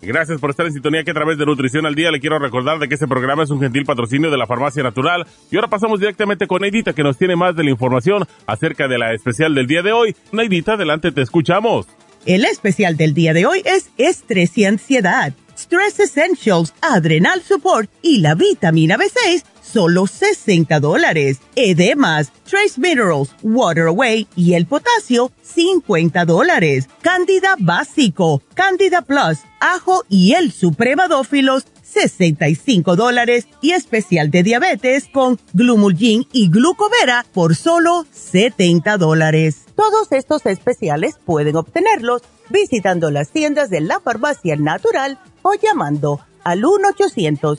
Gracias por estar en sintonía que a través de Nutrición al Día le quiero recordar de que este programa es un gentil patrocinio de la Farmacia Natural. Y ahora pasamos directamente con Neidita que nos tiene más de la información acerca de la especial del día de hoy. Neidita, adelante, te escuchamos. El especial del día de hoy es estrés y ansiedad, Stress Essentials, Adrenal Support y la vitamina B6 solo 60 dólares. Edemas, Trace Minerals, Water Away y el potasio, 50 dólares. Candida básico, Candida Plus, ajo y el supremadófilos, 65 dólares y especial de diabetes con Glumulgin y Glucovera por solo 70 dólares. Todos estos especiales pueden obtenerlos visitando las tiendas de la farmacia natural o llamando al 1 800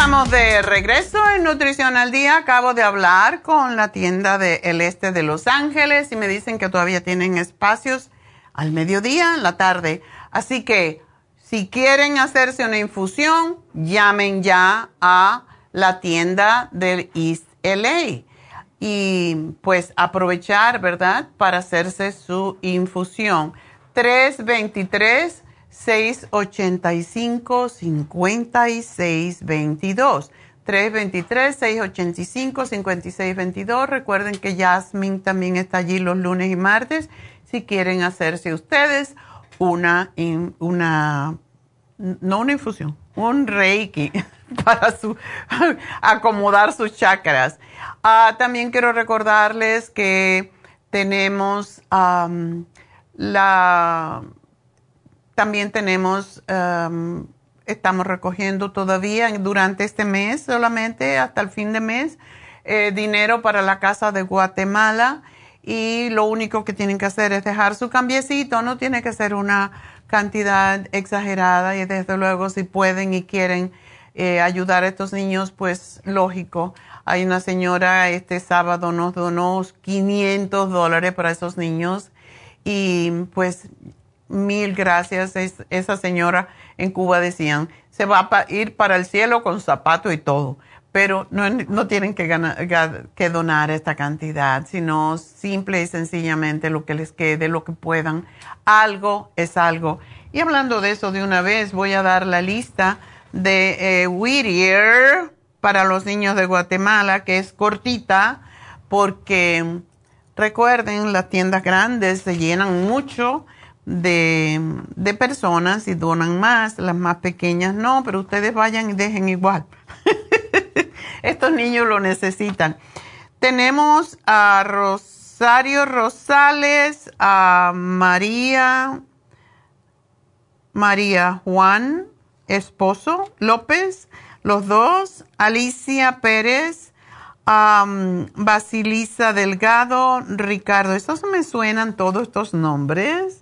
Estamos de regreso en Nutrición al Día. Acabo de hablar con la tienda del este de Los Ángeles y me dicen que todavía tienen espacios al mediodía, en la tarde. Así que si quieren hacerse una infusión, llamen ya a la tienda del East LA y pues aprovechar, ¿verdad?, para hacerse su infusión. 323 685-5622. 323-685-5622. Recuerden que Jasmine también está allí los lunes y martes si quieren hacerse ustedes una, una no una infusión, un reiki <laughs> para su, acomodar sus chakras. Ah, también quiero recordarles que tenemos la también tenemos, estamos recogiendo todavía durante este mes solamente, hasta el fin de mes, eh, dinero para la Casa de Guatemala y lo único que tienen que hacer es dejar su cambiecito, no tiene que ser una cantidad exagerada y desde luego si pueden y quieren eh, ayudar a estos niños, pues lógico. Hay una señora este sábado nos donó 500 dólares para esos niños y pues mil gracias. esa señora en Cuba decían, se va a ir para el cielo con zapato y todo, pero no, tienen que, que donar esta cantidad, sino simple y sencillamente lo que les quede, lo que puedan. Algo es algo. Y hablando de eso de una vez, voy a dar la lista de eh, Whittier para los niños de Guatemala, que es cortita, porque recuerden, las tiendas grandes se llenan mucho de, personas y donan más, las más pequeñas no, pero ustedes vayan y dejen igual. <laughs> Estos niños lo necesitan. Tenemos a Rosario Rosales, a María, María Juan, esposo López, los dos, Alicia Pérez, Basilisa Delgado, Ricardo. Estos me suenan todos estos nombres.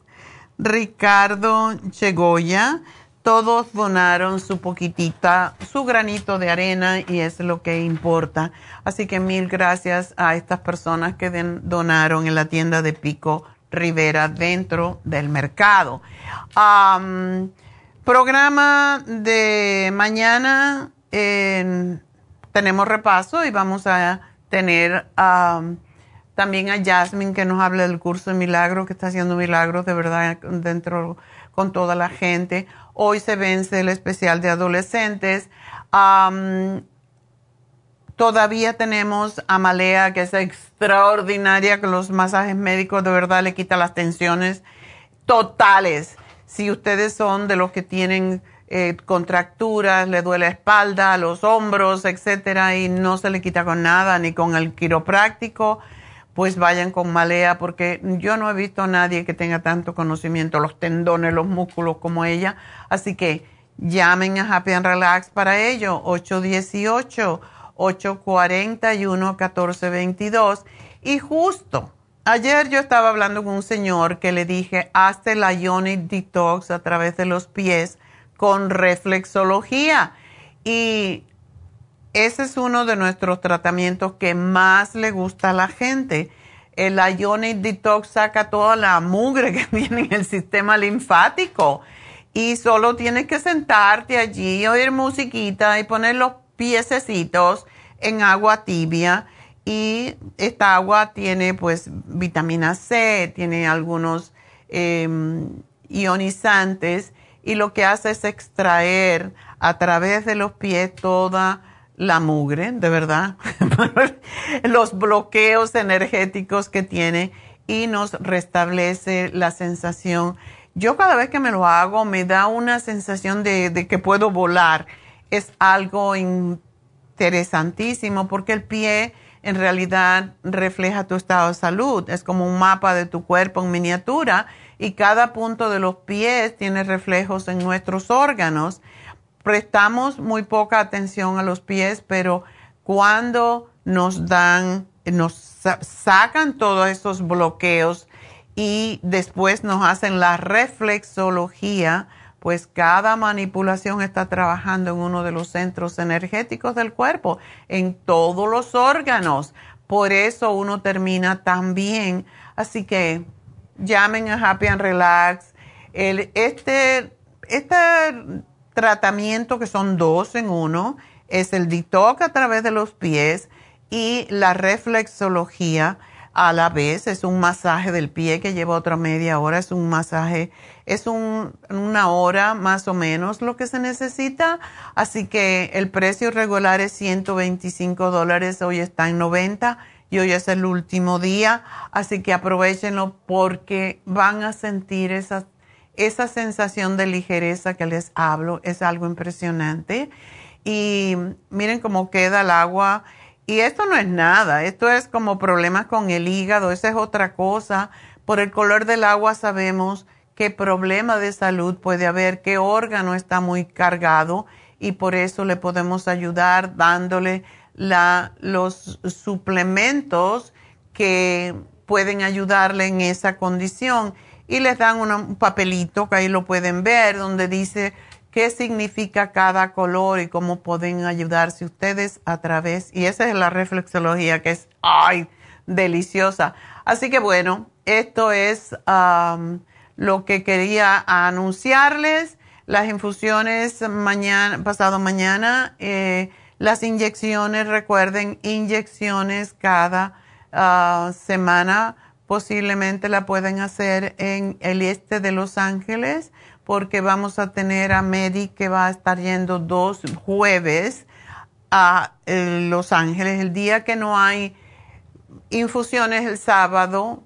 Ricardo Chegoya, todos donaron su poquitita, su granito de arena y es lo que importa. Así que mil gracias a estas personas que donaron en la tienda de Pico Rivera dentro del mercado. programa de mañana tenemos repaso y vamos a tener también a Jasmine que nos habla del curso de milagros, que está haciendo milagros de verdad dentro con toda la gente. Hoy se vence el especial de adolescentes. Todavía tenemos Amalea, que es extraordinaria, con los masajes médicos de verdad le quita las tensiones totales. Si ustedes son de los que tienen eh, contracturas, le duele la espalda, los hombros, etcétera, y no se le quita con nada, ni con el quiropráctico, pues vayan con Malea, porque yo no he visto a nadie que tenga tanto conocimiento, los tendones, los músculos como ella. Así que llamen a Happy and Relax para ello, 818-841-1422. Y justo Ayer yo estaba hablando con un señor que le dije, hazte la Ionic Detox a través de los pies con reflexología. Y ese es uno de nuestros tratamientos que más le gusta a la gente. El Ionic Detox saca toda la mugre que <laughs> tiene en el sistema linfático. Y solo tienes que sentarte allí, oír musiquita y poner los piececitos en agua tibia y esta agua tiene pues vitamina C, tiene algunos em, ionizantes y lo que hace es extraer a través de los pies toda la mugre, de verdad, <laughs> los bloqueos energéticos que tiene y nos restablece la sensación. Yo cada vez que me lo hago me da una sensación de, de que puedo volar. Es algo interesantísimo porque el pie en realidad refleja tu estado de salud. Es como un mapa de tu cuerpo en miniatura y cada punto de los pies tiene reflejos en nuestros órganos. Prestamos muy poca atención a los pies, pero cuando nos dan, nos sacan todos esos bloqueos y después nos hacen la reflexología, pues cada manipulación está trabajando en uno de los centros energéticos del cuerpo, en todos los órganos. Por eso uno termina tan bien. Así que llamen a Happy and Relax. este, este tratamiento, que son dos en uno, es el detox a través de los pies y la reflexología a la vez. Es un masaje del pie que lleva otra media hora. Es un masaje, es una hora más o menos lo que se necesita. Así que el precio regular es 125 dólares. Hoy está en 90 y hoy es el último día. Así que aprovechenlo porque van a sentir esa, esa sensación de ligereza que les hablo. Es algo impresionante. Y miren cómo queda el agua y esto no es nada, esto es como problemas con el hígado, esa es otra cosa. Por el color del agua sabemos qué problema de salud puede haber, qué órgano está muy cargado y por eso le podemos ayudar dándole la, los suplementos que pueden ayudarle en esa condición. Y les dan un papelito que ahí lo pueden ver donde dice qué significa cada color y cómo pueden ayudarse ustedes a través. Y esa es la reflexología que es, ay, deliciosa. Así que bueno, esto es lo que quería anunciarles. Las infusiones mañana, pasado mañana, eh, las inyecciones, recuerden, inyecciones cada ah, semana. Posiblemente la pueden hacer en el este de Los Ángeles porque vamos a tener a Medi que va a estar yendo dos jueves a eh, Los Ángeles. El día que no hay infusiones el sábado,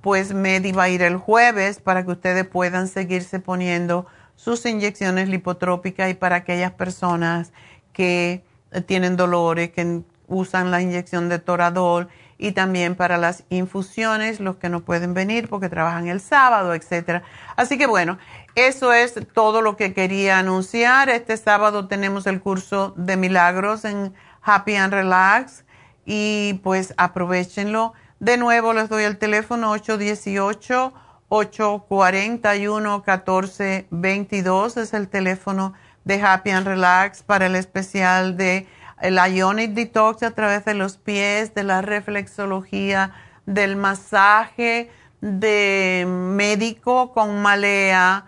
pues Medi va a ir el jueves para que ustedes puedan seguirse poniendo sus inyecciones lipotrópicas y para aquellas personas que tienen dolores, que usan la inyección de Toradol y también para las infusiones, los que no pueden venir porque trabajan el sábado, etcétera. Así que bueno, eso es todo lo que quería anunciar. Este sábado tenemos el curso de milagros en Happy and Relax y pues aprovechenlo. De nuevo les doy el teléfono 818-841-1422. Es el teléfono de Happy and Relax para el especial de el Ionic Detox a través de los pies, de la reflexología, del masaje de médico con malea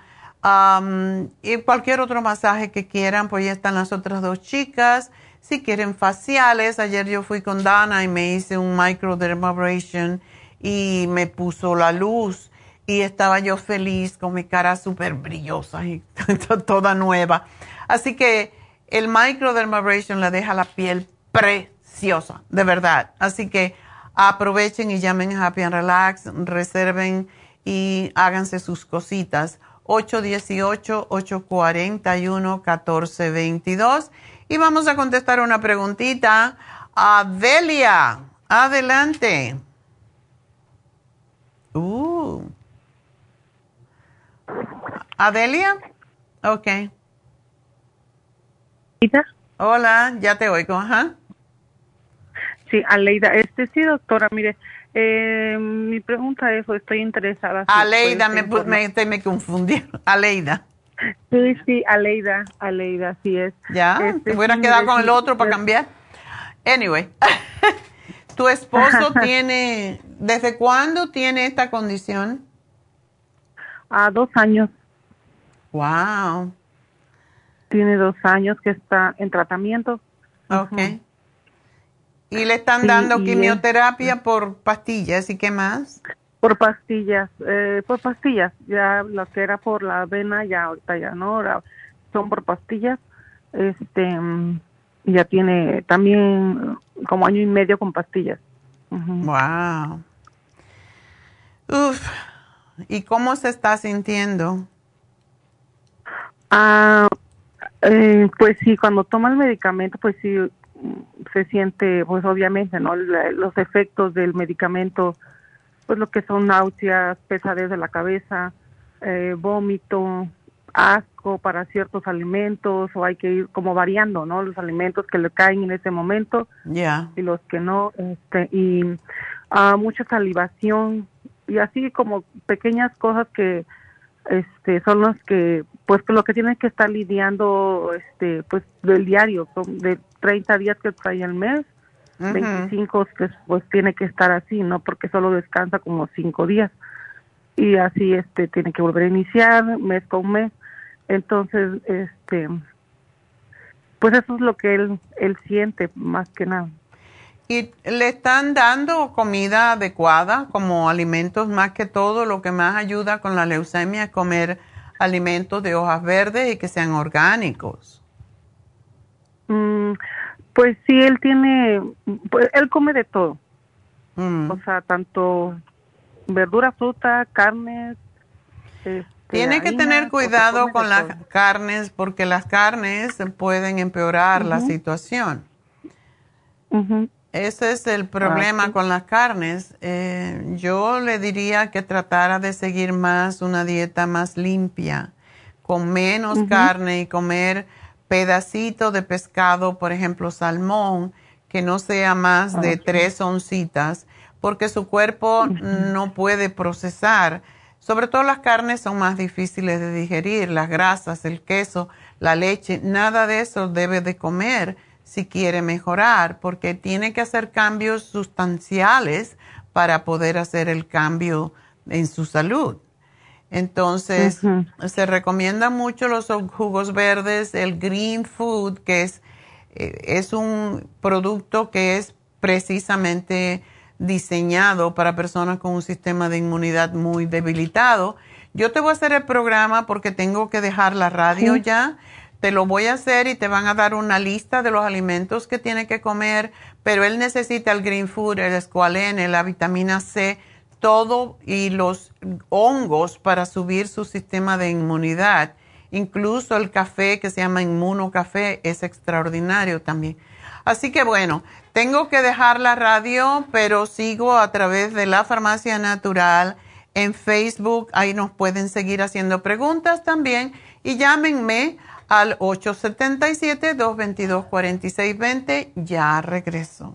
y cualquier otro masaje que quieran, pues ya están las otras dos chicas. Si quieren faciales, ayer yo fui con Dana y me hice un microdermabrasion y me puso la luz y estaba yo feliz con mi cara súper brillosa y <laughs> toda nueva. Así que el microdermabrasion la deja la piel preciosa de verdad. Así que aprovechen y llamen Happy and Relax, reserven y háganse sus cositas. 818-841-1422. Y vamos a contestar una preguntita. Adelia, adelante. Uh. Adelia, ok. Hola, ya te oigo, ajá. Sí, Aleida, este sí, doctora, mire, eh, mi pregunta es, estoy interesada. Aleida, me, me, me confundí. <laughs> Aleida. Sí, sí, Aleida, Aleida, sí es. ¿Ya? Este, ¿Te hubieras quedado con el otro para cambiar? Anyway, <laughs> ¿tu esposo <laughs> tiene, desde cuándo tiene esta condición? A dos años. Wow. Tiene dos años que está en tratamiento. Ok. ¿Y le están dando quimioterapia por pastillas y qué más? Por pastillas, eh, por pastillas. Ya lo que era por la vena, ya ahorita ya no, ahora son por pastillas. Este, ya tiene también como año y medio con pastillas. Wow. Uf. ¿Y cómo se está sintiendo? Ah, eh, pues sí, cuando toma el medicamento, pues sí, se siente, pues obviamente, ¿no? Los efectos del medicamento, pues lo que son náuseas, pesadez de la cabeza, eh, vómito, asco para ciertos alimentos, o hay que ir como variando, ¿no? Los alimentos que le caen en ese momento y los que no, este, y uh, mucha salivación, y así como pequeñas cosas que este son los que pues lo que tienen que estar lidiando este pues del diario de 30 días que trae el mes 25 que pues tiene que estar así no porque solo descansa como 5 días. Y así este tiene que volver a iniciar mes con mes. Entonces este pues eso es lo que él él siente más que nada. ¿Y le están dando comida adecuada como alimentos más que todo? Lo que más ayuda con la leucemia es comer alimentos de hojas verdes y que sean orgánicos. Mm, pues sí, él tiene, pues él come de todo. Mm. O sea, tanto verdura, fruta, carnes. Este, tiene que tener cuidado con las carnes porque las carnes pueden empeorar la situación. Ese es el problema ah, con las carnes. Eh, yo le diría que tratara de seguir más una dieta más limpia, con menos carne y comer pedacitos de pescado, por ejemplo, salmón, que no sea más de tres oncitas, porque su cuerpo no puede procesar. Sobre todo las carnes son más difíciles de digerir, las grasas, el queso, la leche, nada de eso debe de comer si quiere mejorar, porque tiene que hacer cambios sustanciales para poder hacer el cambio en su salud. Entonces, se recomienda mucho los jugos verdes, el green food, que es, eh, es un producto que es precisamente diseñado para personas con un sistema de inmunidad muy debilitado. Yo te voy a hacer el programa porque tengo que dejar la radio ya te lo voy a hacer y te van a dar una lista de los alimentos que tiene que comer, pero él necesita el green food, el escualene, la vitamina C, todo y los hongos para subir su sistema de inmunidad. Incluso el café que se llama inmunocafé es extraordinario también. Así que bueno, tengo que dejar la radio, pero sigo a través de la farmacia natural en Facebook. Ahí nos pueden seguir haciendo preguntas también y llámenme al 877-222-4620. Ya regreso.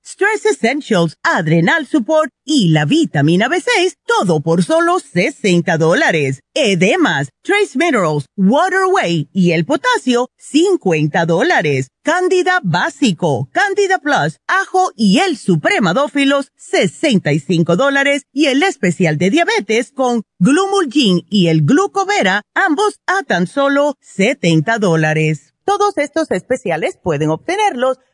Stress Essentials, Adrenal Support y la vitamina B6, todo por solo 60 dólares. Edemas, Trace Minerals, Waterway y el potasio, 50 dólares. Cándida Básico, Cándida Plus, Ajo y el Supremadófilos, 65 dólares. Y el especial de diabetes con Glumulgin y el Glucovera, ambos a tan solo 70 dólares. Todos estos especiales pueden obtenerlos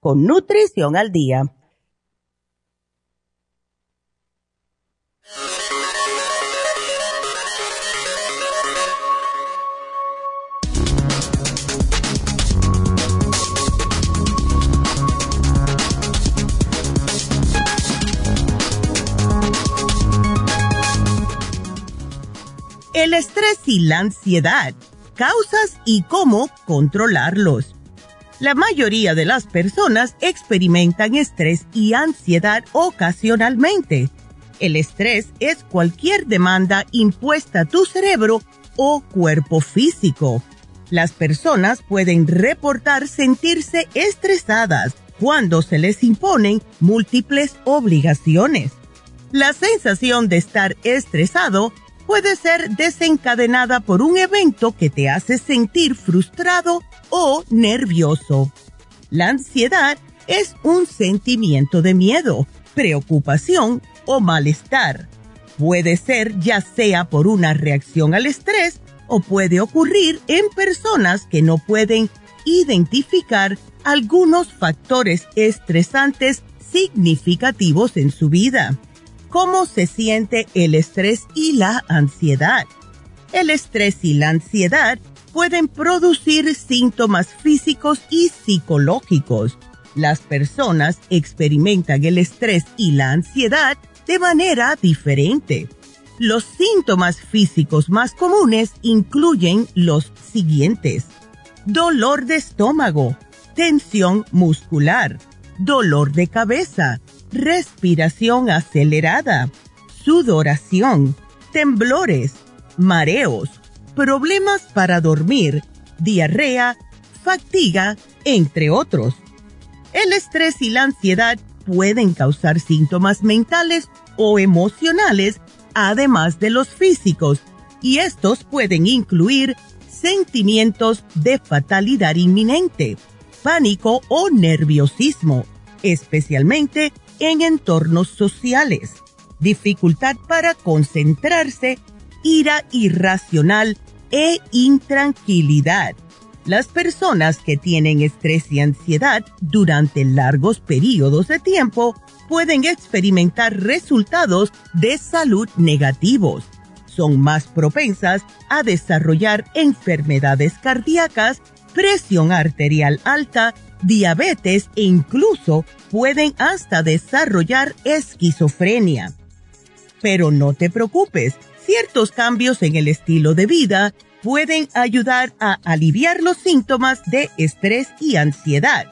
con Nutrición al Día. El estrés y la ansiedad, causas y cómo controlarlos. La mayoría de las personas experimentan estrés y ansiedad ocasionalmente. El estrés es cualquier demanda impuesta a tu cerebro o cuerpo físico. Las personas pueden reportar sentirse estresadas cuando se les imponen múltiples obligaciones. La sensación de estar estresado puede ser desencadenada por un evento que te hace sentir frustrado o nervioso. La ansiedad es un sentimiento de miedo, preocupación o malestar. Puede ser ya sea por una reacción al estrés o puede ocurrir en personas que no pueden identificar algunos factores estresantes significativos en su vida cómo se siente el estrés y la ansiedad. El estrés y la ansiedad pueden producir síntomas físicos y psicológicos. Las personas experimentan el estrés y la ansiedad de manera diferente. Los síntomas físicos más comunes incluyen los siguientes. Dolor de estómago, tensión muscular, dolor de cabeza, respiración acelerada, sudoración, temblores, mareos, problemas para dormir, diarrea, fatiga, entre otros. El estrés y la ansiedad pueden causar síntomas mentales o emocionales, además de los físicos, y estos pueden incluir sentimientos de fatalidad inminente, pánico o nerviosismo, especialmente en entornos sociales, dificultad para concentrarse, ira irracional e intranquilidad. Las personas que tienen estrés y ansiedad durante largos periodos de tiempo pueden experimentar resultados de salud negativos. Son más propensas a desarrollar enfermedades cardíacas, presión arterial alta, diabetes e incluso pueden hasta desarrollar esquizofrenia. Pero no te preocupes, ciertos cambios en el estilo de vida pueden ayudar a aliviar los síntomas de estrés y ansiedad.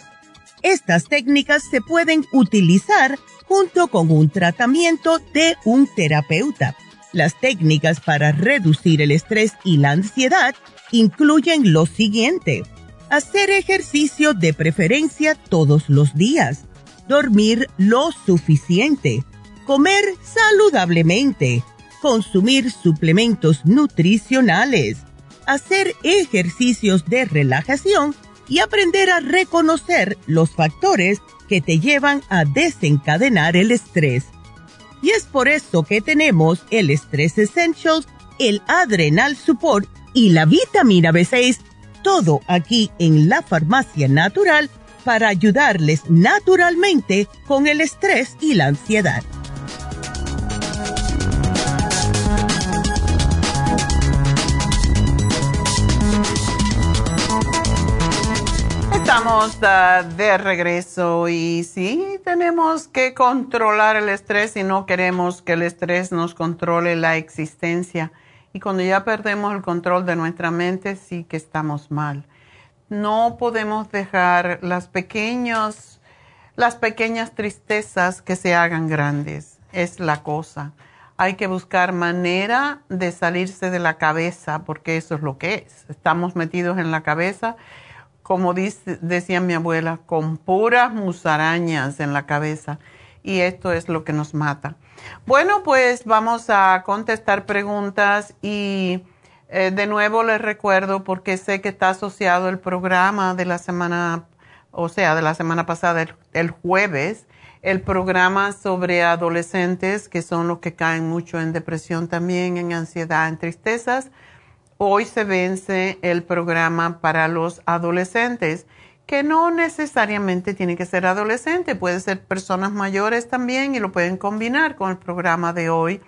Estas técnicas se pueden utilizar junto con un tratamiento de un terapeuta. Las técnicas para reducir el estrés y la ansiedad incluyen lo siguiente. Hacer ejercicio de preferencia todos los días. Dormir lo suficiente. Comer saludablemente. Consumir suplementos nutricionales. Hacer ejercicios de relajación y aprender a reconocer los factores que te llevan a desencadenar el estrés. Y es por eso que tenemos el Stress Essentials, el Adrenal Support y la vitamina B6, todo aquí en la farmacia natural para ayudarles naturalmente con el estrés y la ansiedad. Estamos uh, de regreso y sí, tenemos que controlar el estrés y no queremos que el estrés nos controle la existencia. Y cuando ya perdemos el control de nuestra mente, sí que estamos mal. No podemos dejar las, pequeños, las pequeñas tristezas que se hagan grandes. Es la cosa. Hay que buscar manera de salirse de la cabeza, porque eso es lo que es. Estamos metidos en la cabeza como dice, decía mi abuela, con puras musarañas en la cabeza. Y esto es lo que nos mata. Bueno, pues vamos a contestar preguntas y eh, de nuevo les recuerdo porque sé que está asociado el programa de la semana, o sea, de la semana pasada, el jueves, el programa sobre adolescentes que son los que caen mucho en depresión también, en ansiedad, en tristezas hoy se vence el programa para los adolescentes, que no necesariamente tiene que ser adolescente, puede ser personas mayores también y lo pueden combinar con el programa de hoy.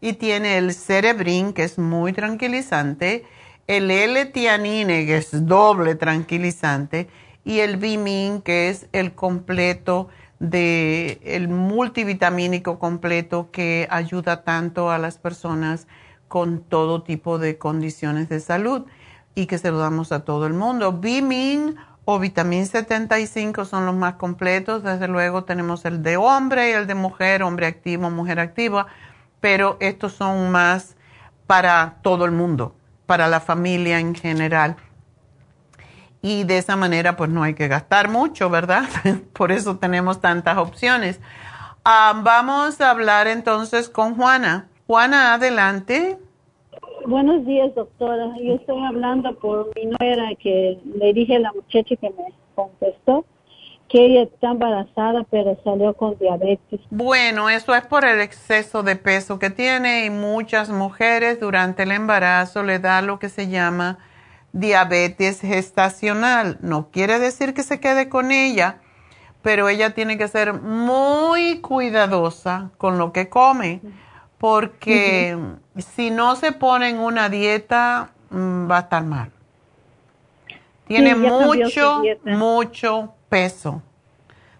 Y tiene el Cerebrin, que es muy tranquilizante, el L-Tianine, que es doble tranquilizante, y el Bimin, que es el completo de el multivitamínico completo que ayuda tanto a las personas con todo tipo de condiciones de salud y que se lo damos a todo el mundo. Bimin o vitamina 75 son los más completos. Desde luego tenemos el de hombre y el de mujer, hombre activo, mujer activa, pero estos son más para todo el mundo, para la familia en general. Y de esa manera pues no hay que gastar mucho, ¿verdad? <laughs> Por eso tenemos tantas opciones. Ah, vamos a hablar entonces con Juana. Juana, adelante. Buenos días, doctora. Yo estoy hablando por mi nuera que le dije a la muchacha que me contestó que ella está embarazada pero salió con diabetes. Bueno, eso es por el exceso de peso que tiene y muchas mujeres durante el embarazo le da lo que se llama diabetes gestacional. No quiere decir que se quede con ella, pero ella tiene que ser muy cuidadosa con lo que come porque si no se pone en una dieta mm, va a estar mal. Tiene mucho, mucho peso,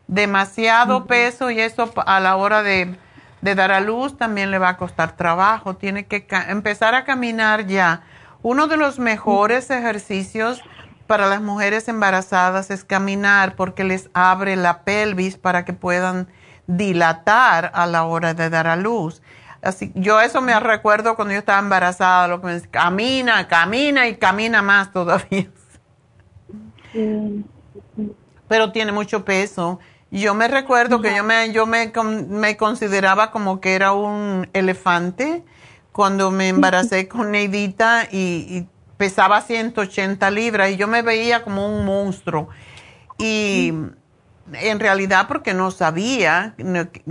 demasiado peso y eso a la hora de, de, dar a luz también le va a costar trabajo. Tiene que empezar a caminar ya. Uno de los mejores ejercicios para las mujeres embarazadas es caminar porque les abre la pelvis para que puedan dilatar a la hora de dar a luz. Así, yo eso me recuerdo cuando yo estaba embarazada, lo que me decía, camina, camina y camina más todavía. Pero tiene mucho peso. Yo me recuerdo que yo me, yo me, me consideraba como que era un elefante cuando me embaracé <laughs> con Neidita y, y pesaba 180 libras y yo me veía como un monstruo. Y en realidad porque no sabía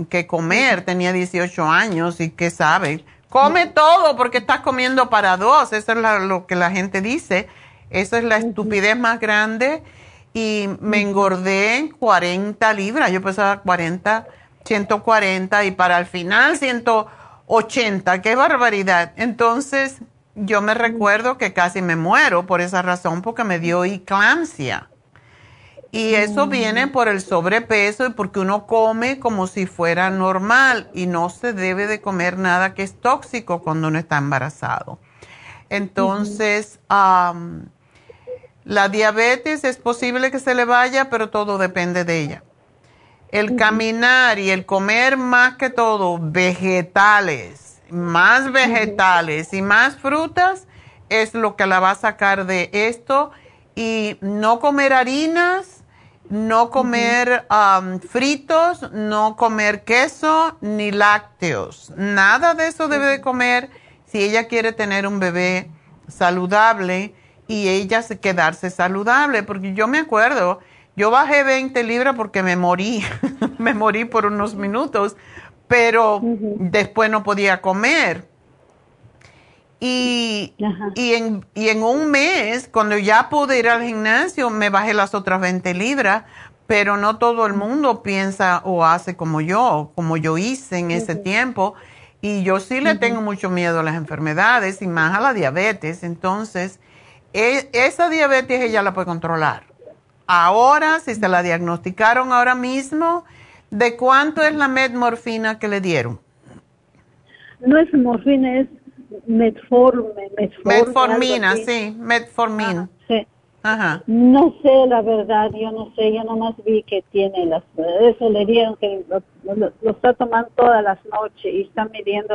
qué comer, tenía 18 años y qué sabe. Come todo porque estás comiendo para dos, eso es lo que la gente dice. Esa es la estupidez más grande. Y me engordé 40 libras, yo pesaba 40, 140 y para el final 180, qué barbaridad. Entonces yo me recuerdo que casi me muero por esa razón porque me dio eclampsia. Y eso viene por el sobrepeso y porque uno come como si fuera normal y no se debe de comer nada que es tóxico cuando uno está embarazado. Entonces, la diabetes es posible que se le vaya, pero todo depende de ella. El caminar y el comer más que todo vegetales, más vegetales y más frutas es lo que la va a sacar de esto. Y no comer harinas no comer fritos, no comer queso ni lácteos. Nada de eso debe de comer si ella quiere tener un bebé saludable y ella quedarse saludable. Porque yo me acuerdo, yo bajé 20 libras porque me morí, <laughs> me morí por unos minutos, pero después no podía comer y, y, en, y en un mes, cuando ya pude ir al gimnasio, me bajé las otras 20 libras, pero no todo el mundo piensa o hace como yo, como yo hice en ese tiempo. Y yo sí le tengo mucho miedo a las enfermedades y más a la diabetes. Entonces, e, esa diabetes ella la puede controlar. Ahora, si se la diagnosticaron ahora mismo, ¿de cuánto es la metmorfina que le dieron? No es morfina, es metforme, metformina, sí, metformina. sí. Ajá. No sé la verdad, yo no sé, yo nomás vi que tiene las, eso le dieron que lo, está tomando todas las noches y está midiendo,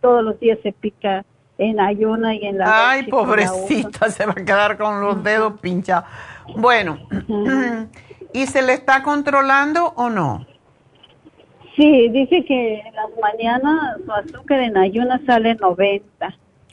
todos los días se pica en ayuna y en la Ay, pobrecita, se va a quedar con los dedos pinchados. Bueno, <clears throat> ¿y se le está controlando o no? Sí, dice que en las mañanas su azúcar en ayunas sale 90.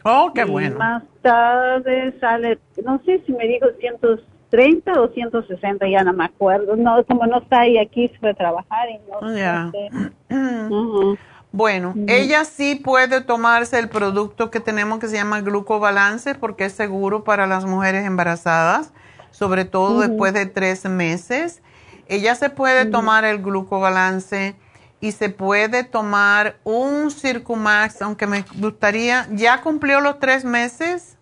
Oh, qué bueno. Más tarde sale, no sé si me dijo 130 o 160, ya no me acuerdo. No, como no está ahí aquí, se fue a trabajar y no, sé. <clears throat> Bueno, ella sí puede tomarse el producto que tenemos que se llama glucobalance porque es seguro para las mujeres embarazadas, sobre todo después de tres meses. Ella se puede tomar el glucobalance y se puede tomar un Circumax, aunque me gustaría, ¿ya cumplió los tres meses?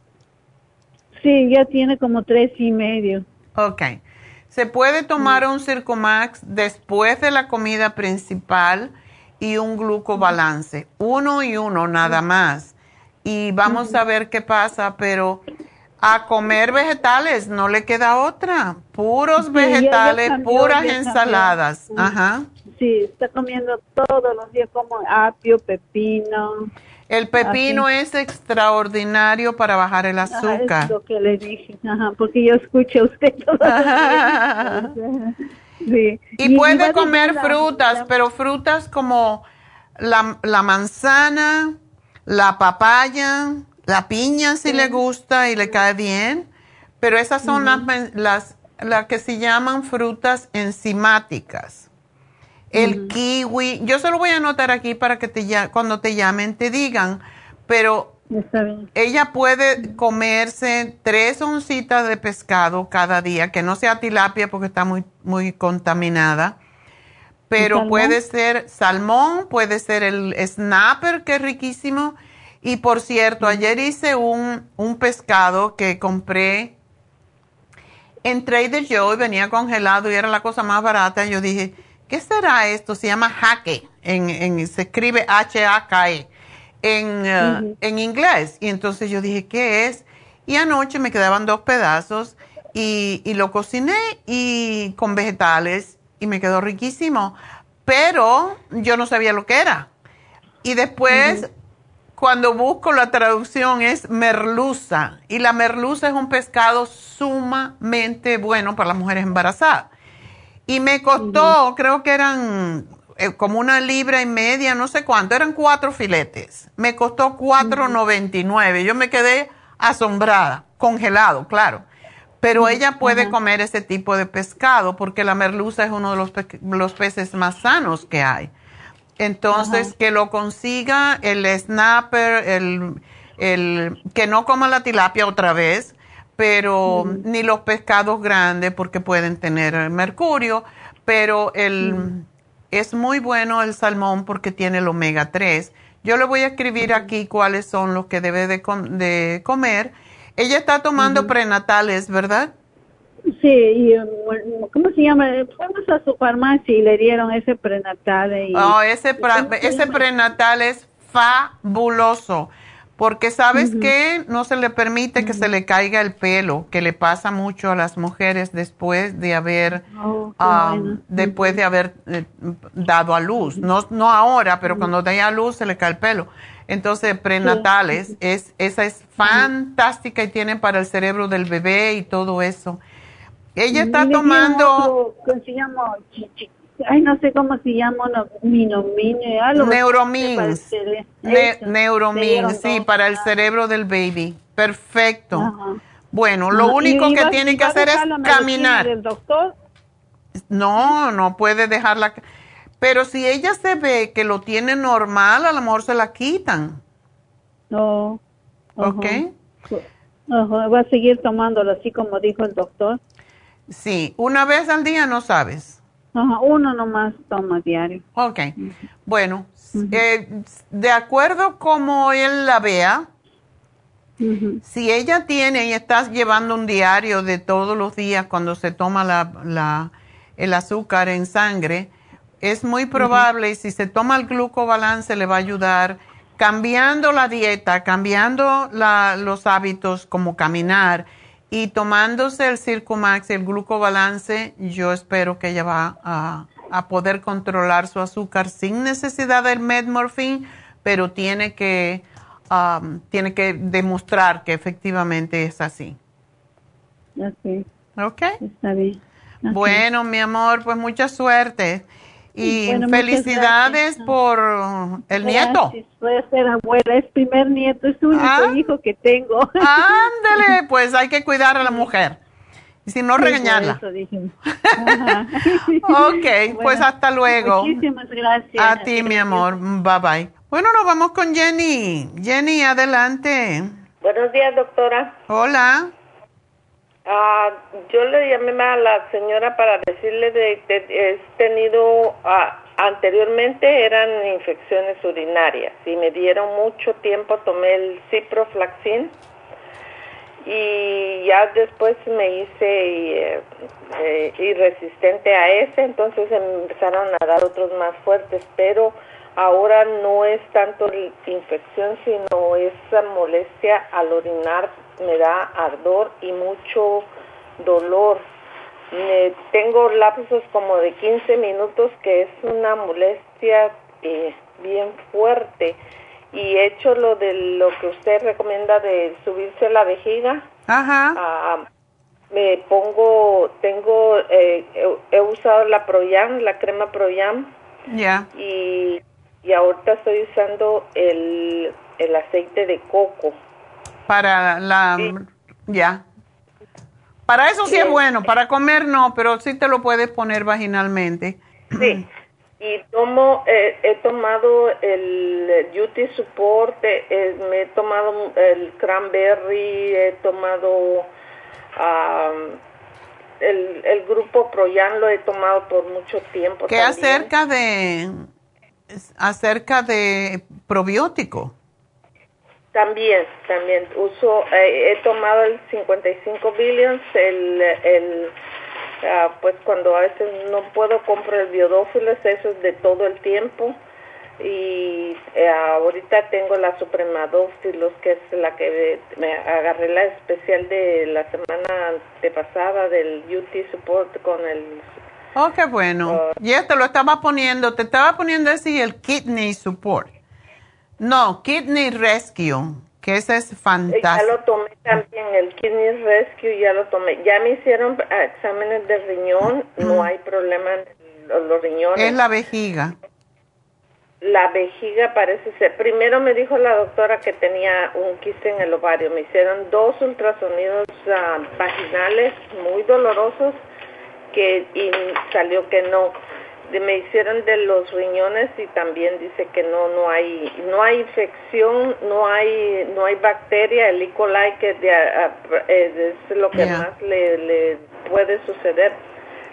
Sí, ya tiene como tres y medio. Ok. Se puede tomar un Circumax después de la comida principal y un glucobalance, uno y uno nada más. Y vamos a ver qué pasa, pero a comer vegetales, no le queda otra. Puros vegetales, puras ensaladas. Ajá. Sí, está comiendo todos los días como apio, pepino. El pepino es extraordinario para bajar el azúcar. es lo que le dije, Ajá, porque yo escucho a usted <laughs> todo. sí. Y, puede comer frutas, pero frutas como la, la manzana, la papaya, la piña si le gusta y le cae bien, pero esas son las, las, las que se llaman frutas enzimáticas. El kiwi, yo se lo voy a anotar aquí para que te cuando te llamen te digan, pero ella puede comerse tres oncitas de pescado cada día, que no sea tilapia porque está muy, muy contaminada, pero puede ser salmón, puede ser el snapper, que es riquísimo, y por cierto, ayer hice un, un pescado que compré en Trader Joe y venía congelado y era la cosa más barata. Yo dije, ¿qué será esto? Se llama jaque, en, en, se escribe H-A-K-E en, uh, en inglés. Y entonces yo dije, ¿qué es? Y anoche me quedaban dos pedazos y, y lo cociné y con vegetales y me quedó riquísimo. Pero yo no sabía lo que era. Y después cuando busco la traducción es merluza y la merluza es un pescado sumamente bueno para las mujeres embarazadas. Y me costó, creo que eran eh, como una libra y media, no sé cuánto, eran cuatro filetes. Me costó 4.99. Yo me quedé asombrada, congelado, claro. pero ella puede comer ese tipo de pescado porque la merluza es uno de los, los peces más sanos que hay. Entonces, que lo consiga el snapper, el, el, que no coma la tilapia otra vez, pero ni los pescados grandes porque pueden tener mercurio, pero el, es muy bueno el salmón porque tiene el omega 3. Yo le voy a escribir aquí cuáles son los que debe de, de comer. Ella está tomando prenatales, ¿verdad? Sí, y, ¿cómo se llama? Fuimos a su farmacia y le dieron ese prenatal. oh, ese, ese prenatal es fabuloso. Porque sabes que no se le permite que se le caiga el pelo, que le pasa mucho a las mujeres después de haber, oh, después de haber eh, dado a luz. No, no ahora, pero cuando da a luz se le cae el pelo. Entonces, prenatales, es, esa es fantástica y tiene para el cerebro del bebé y todo eso. Ella está tomando... se llama? Ay, no sé cómo se llama, no, minomine, algo. Neuromin. neuromin, sí, para el cerebro del baby. Perfecto. Bueno, lo único que tiene que hacer es caminar. Del doctor? No, no puede dejarla. Pero si ella se ve que lo tiene normal, a lo mejor se la quitan. No. ¿Ok? Va a seguir tomándolo así como dijo el doctor. Sí, una vez al día no sabes. Ajá, uno nomás toma diario. Ok, bueno, eh, de acuerdo como él la vea, si ella tiene y estás llevando un diario de todos los días cuando se toma la, la, el azúcar en sangre, es muy probable y si se toma el glucobalance le va a ayudar cambiando la dieta, cambiando la, los hábitos como caminar y tomándose el Circumax y el glucobalance, yo espero que ella va a, poder controlar su azúcar sin necesidad del metmorfin, pero tiene que, um, tiene que demostrar que efectivamente es así. Ok. Ok. Está bien. Bueno, mi amor, pues mucha suerte. Y <laughs> felicidades por el nieto. Voy a ser abuela, es primer nieto, es único ah. hijo que tengo. <laughs> Ándele, pues hay que cuidar a la mujer. Y si no, regañarla. ok, <laughs> pues hasta luego. Muchísimas gracias. A ti, mi amor. Bye bye. Bueno, nos vamos con Jenny. Jenny, adelante. Buenos días, doctora. Hola. Ah, yo le llamé a la señora para decirle de que he tenido ah, anteriormente eran infecciones urinarias y me dieron mucho tiempo tomé el ciproflaxin y ya después me hice eh, eh, irresistente a ese entonces empezaron a dar otros más fuertes pero ahora no es tanto infección sino esa molestia al orinar me da ardor y mucho dolor. Me, tengo lapsos como de 15 minutos que es una molestia eh, bien fuerte y he hecho lo de lo que usted recomienda de subirse la vejiga. Ajá. Ah, me pongo, tengo, eh, he, usado la Proyam, la crema Proyam. Ya. Y, y ahorita estoy usando el, el aceite de coco. Para la... Ya. Para eso sí es bueno, para comer no, pero sí te lo puedes poner vaginalmente. Sí. Y tomo, eh, he tomado el Duty Support, eh, me he tomado el Cranberry, he tomado el, el grupo Proyan, lo he tomado por mucho tiempo. ¿Qué acerca de, acerca de probiótico? También, también uso, eh, he tomado el 55 billions, el, el ah, pues cuando a veces no puedo compro el biodófilos, eso es de todo el tiempo. Y eh, ahorita tengo la supremadófilos, que es la que me agarré la especial de la semana antepasada del UT Support con el... Oh, qué bueno. Uh, ya te lo estaba poniendo, te estaba poniendo así el Kidney Support. No, Kidney Rescue, que ese es fantástico. Ya lo tomé también, el Kidney Rescue ya lo tomé. Ya me hicieron exámenes de riñón, no hay problema en los riñones. Es la vejiga. la vejiga parece ser. Primero me dijo la doctora que tenía un quiste en el ovario. Me hicieron dos ultrasonidos ah, vaginales muy dolorosos que y salió que no. Me hicieron de los riñones y también dice que no no hay no hay infección, no hay no hay bacteria, el E. coli que es lo que más le, le puede suceder.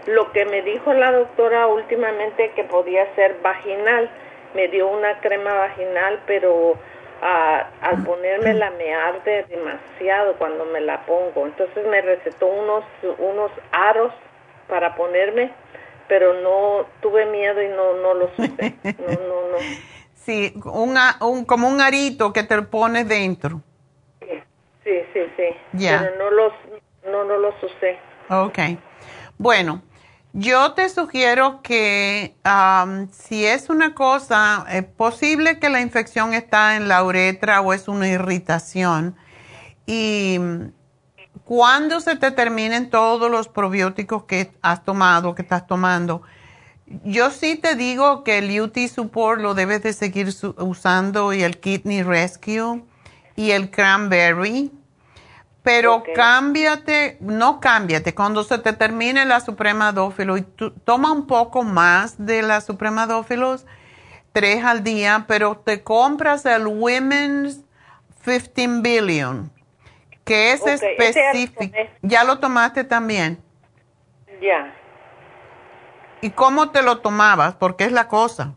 Lo que me dijo la doctora últimamente que podía ser vaginal me dio una crema vaginal, pero ah, al ponérmela me arde demasiado cuando me la pongo. Entonces me recetó unos, unos aros para ponerme, pero no tuve miedo y no, no los usé. No, no, no. <laughs> Sí, un, como un arito que te pones dentro. Sí, sí, sí. Ya. Pero no los, no, no los usé. Ok. Bueno, yo te sugiero que si es una cosa, es posible que la infección está en la uretra o es una irritación. Y cuando se te terminen todos los probióticos que has tomado, que estás tomando, yo sí te digo que el UT Support lo debes de seguir usando y el Kidney Rescue y el Cranberry. Pero cámbiate, no cámbiate, cuando se te termine la Suprema Dófilo y toma un poco más de la Suprema Dófilos, tres al día, pero te compras el Women's 15 Billion, que es específico. ¿Ya lo tomaste también? Ya. ¿Y cómo te lo tomabas? Porque es la cosa.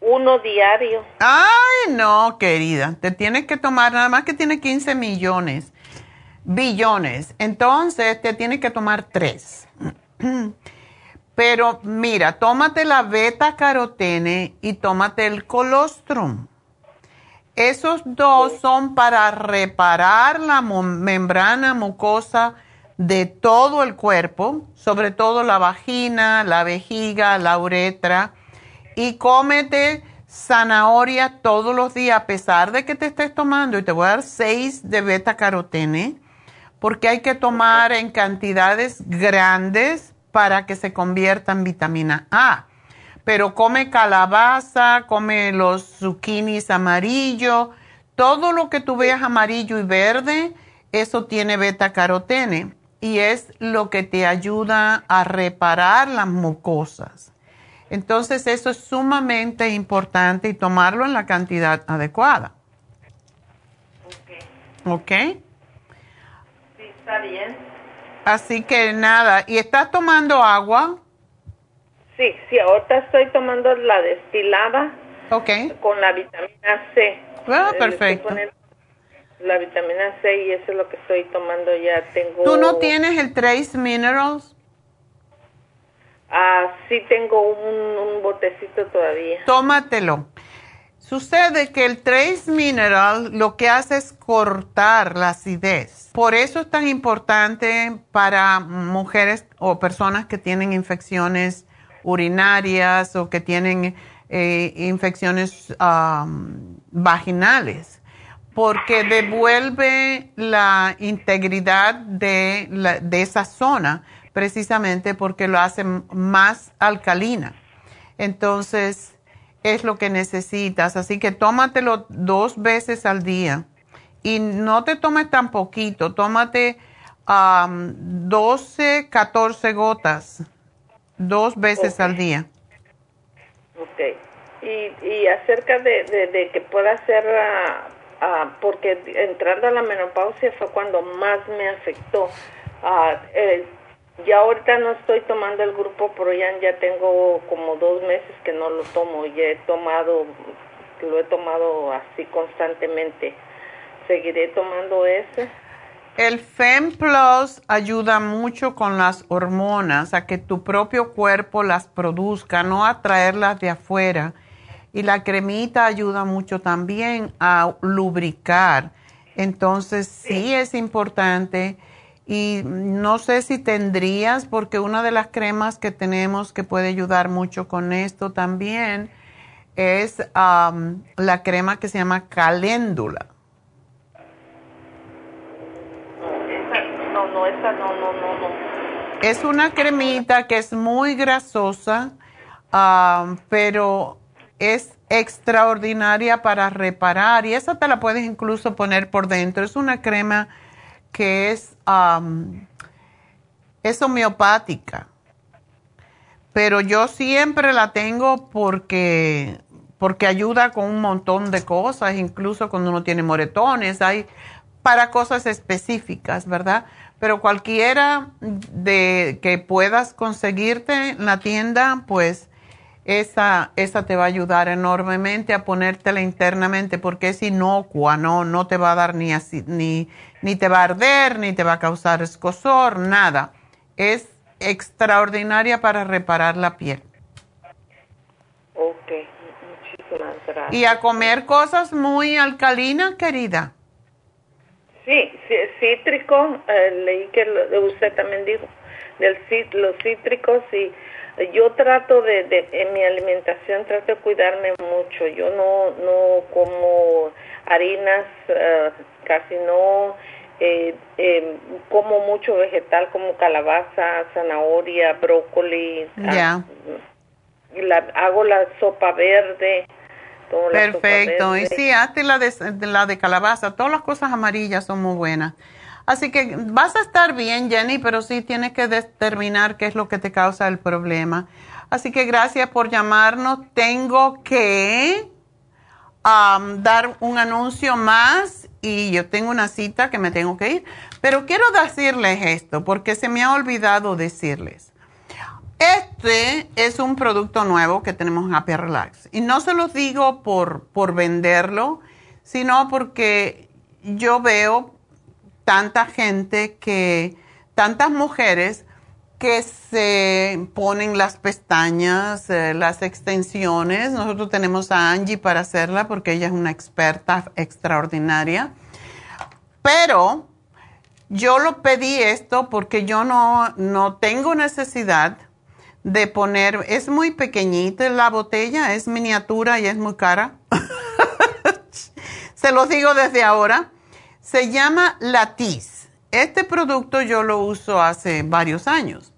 Uno diario. Ay, no, querida. Te tienes que tomar, nada más que tiene 15 millones, billones. Entonces, te tienes que tomar tres. <clears throat> Pero mira, tómate la beta carotene y tómate el colostrum. Esos dos son para reparar la membrana mucosa de todo el cuerpo, sobre todo la vagina, la vejiga, la uretra y cómete zanahoria todos los días, a pesar de que te estés tomando, y te voy a dar 6 de beta carotene, porque hay que tomar en cantidades grandes para que se convierta en vitamina A. Pero come calabaza, come los zucchinis amarillo, todo lo que tú veas amarillo y verde, eso tiene beta carotene y es lo que te ayuda a reparar las mucosas. Entonces eso es sumamente importante y tomarlo en la cantidad adecuada. Ok. ¿Ok? Sí, está bien. Así que nada, ¿y estás tomando agua? Sí, sí, ahorita estoy tomando la destilada. Ok. Con la vitamina C. Ah, perfecto. La vitamina C y eso es lo que estoy tomando ya. Tengo. ¿Tú no tienes el Trace Minerals? Ah, sí tengo un, botecito todavía. Tómatelo. Sucede que el Trace Mineral lo que hace es cortar la acidez. Por eso es tan importante para mujeres o personas que tienen infecciones urinarias o que tienen eh, infecciones vaginales, porque devuelve la integridad de, de esa zona precisamente porque lo hace más alcalina. Entonces, es lo que necesitas. Así que tómatelo dos veces al día. Y no te tomes tan poquito, tómate 12, 14 gotas, dos veces al día. Ok. Y, y acerca de, que pueda ser, ah, ah, porque entrando a la menopausia fue cuando más me afectó. Uh, ya ahorita no estoy tomando el grupo Proyan, ya tengo como dos meses que no lo tomo, ya he tomado, lo he tomado así constantemente. ¿Seguiré tomando ese? El FEM Plus ayuda mucho con las hormonas, a que tu propio cuerpo las produzca, no a traerlas de afuera. Y la cremita ayuda mucho también a lubricar. Entonces sí es importante y no sé si tendrías, porque una de las cremas que tenemos que puede ayudar mucho con esto también es la crema que se llama caléndula. No, no, esa no, no, no, no. Es una cremita que es muy grasosa, pero es extraordinaria para reparar y esa te la puedes incluso poner por dentro. Es una crema que es, es homeopática, pero yo siempre la tengo porque, porque ayuda con un montón de cosas, incluso cuando uno tiene moretones, hay para cosas específicas, ¿verdad? Pero cualquiera de que puedas conseguirte en la tienda, pues esa, esa te va a ayudar enormemente a ponértela internamente porque es inocua, no, no te va a dar ni, así, ni, ni te va a arder, ni te va a causar escosor, nada. Es extraordinaria para reparar la piel. Ok, muchísimas gracias. Y a comer cosas muy alcalinas, querida. Sí, cítrico, eh, leí que usted también dijo, del, los cítricos y yo trato de, de, en mi alimentación trato de cuidarme mucho. Yo no no como harinas eh, casi no eh, eh, como mucho vegetal como calabaza zanahoria brócoli ah, ya. la, hago la sopa verde perfecto y sí hazte la de, la de calabaza todas las cosas amarillas son muy buenas Así que vas a estar bien, Jenny, pero sí tienes que determinar qué es lo que te causa el problema. Así que gracias por llamarnos. Tengo que um, dar un anuncio más y yo tengo una cita que me tengo que ir. Pero quiero decirles esto porque se me ha olvidado decirles. Este es un producto nuevo que tenemos en Happy Relax. Y no se los digo por, por venderlo, sino porque yo veo tanta gente que, tantas mujeres que se ponen las pestañas, eh, las extensiones. Nosotros tenemos a Angie para hacerla porque ella es una experta extraordinaria. Pero yo lo pedí esto porque yo no, no tengo necesidad de poner, es muy pequeñita la botella, es miniatura y es muy cara. <laughs> se los digo desde ahora. Se llama Latiz. Este producto yo lo uso hace varios años.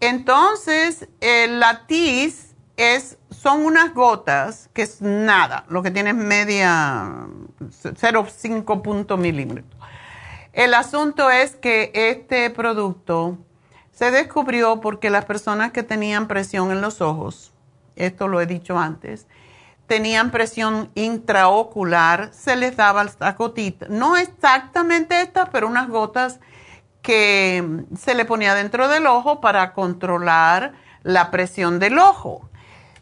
Entonces, el Latiz es, son unas gotas que es nada, lo que tiene es media 0,5 punto milímetros. El asunto es que este producto se descubrió porque las personas que tenían presión en los ojos, esto lo he dicho antes, tenían presión intraocular, se les daba la gotita. No exactamente esta, pero unas gotas que se le ponía dentro del ojo para controlar la presión del ojo.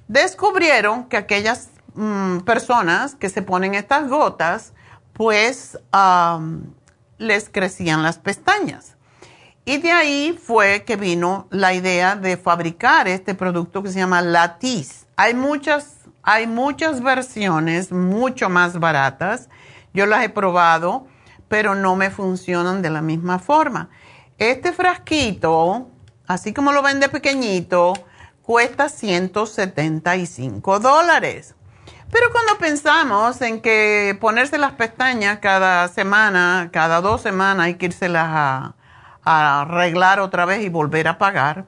Descubrieron que aquellas mm, personas que se ponen estas gotas, pues les crecían las pestañas. Y de ahí fue que vino la idea de fabricar este producto que se llama Latiz. Hay muchas hay muchas versiones mucho más baratas. Yo las he probado, pero no me funcionan de la misma forma. Este frasquito, así como lo vende pequeñito, cuesta 175 dólares. Pero cuando pensamos en que ponerse las pestañas cada semana, cada dos semanas, hay que irselas a, a arreglar otra vez y volver a pagar,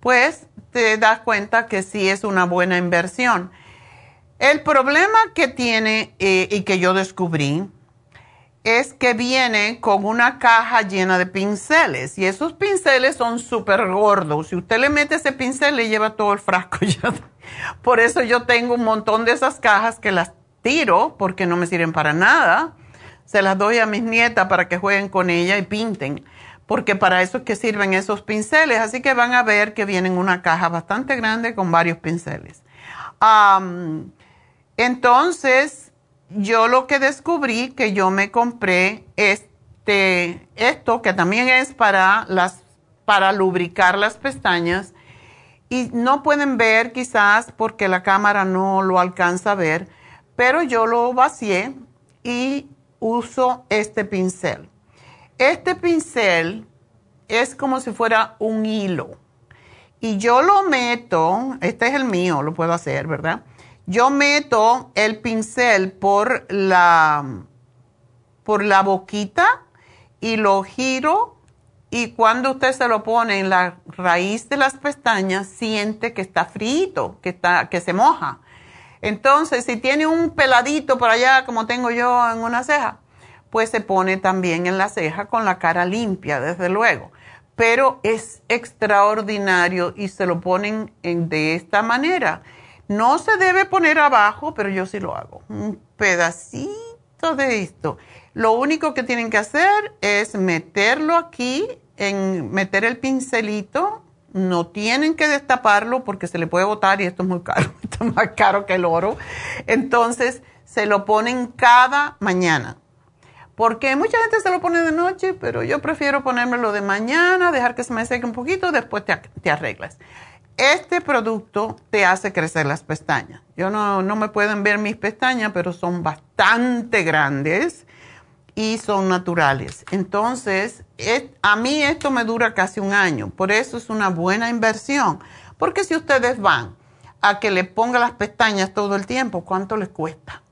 pues te das cuenta que sí es una buena inversión. El problema que tiene eh, y que yo descubrí es que viene con una caja llena de pinceles y esos pinceles son súper gordos. Si usted le mete ese pincel, le lleva todo el frasco. <laughs> Por eso yo tengo un montón de esas cajas que las tiro porque no me sirven para nada. Se las doy a mis nietas para que jueguen con ella y pinten, porque para eso es que sirven esos pinceles. Así que van a ver que vienen una caja bastante grande con varios pinceles. Entonces, yo lo que descubrí que yo me compré este, esto que también es para las, para lubricar las pestañas. Y no pueden ver quizás porque la cámara no lo alcanza a ver, pero yo lo vacié y uso este pincel. Este pincel es como si fuera un hilo. Y yo lo meto, este es el mío, lo puedo hacer, ¿verdad? Yo meto el pincel por la, por la boquita y lo giro y cuando usted se lo pone en la raíz de las pestañas, siente que está frito, que, está, que se moja. Entonces, si tiene un peladito por allá, como tengo yo en una ceja, pues se pone también en la ceja con la cara limpia, desde luego. Pero es extraordinario y se lo ponen de esta manera. No se debe poner abajo, pero yo sí lo hago. Un pedacito de esto. Lo único que tienen que hacer es meterlo aquí en meter el pincelito, no tienen que destaparlo porque se le puede botar y esto es muy caro, <laughs> esto es más caro que el oro. Entonces se lo ponen cada mañana. Porque mucha gente se lo pone de noche, pero yo prefiero ponérmelo de mañana, dejar que se me seque un poquito, después te, arreglas. Este producto te hace crecer las pestañas. Yo no, no me pueden ver mis pestañas, pero son bastante grandes y son naturales. Entonces, a mí esto me dura casi un año, por eso es una buena inversión. Porque si ustedes van a que le ponga las pestañas todo el tiempo, ¿cuánto les cuesta?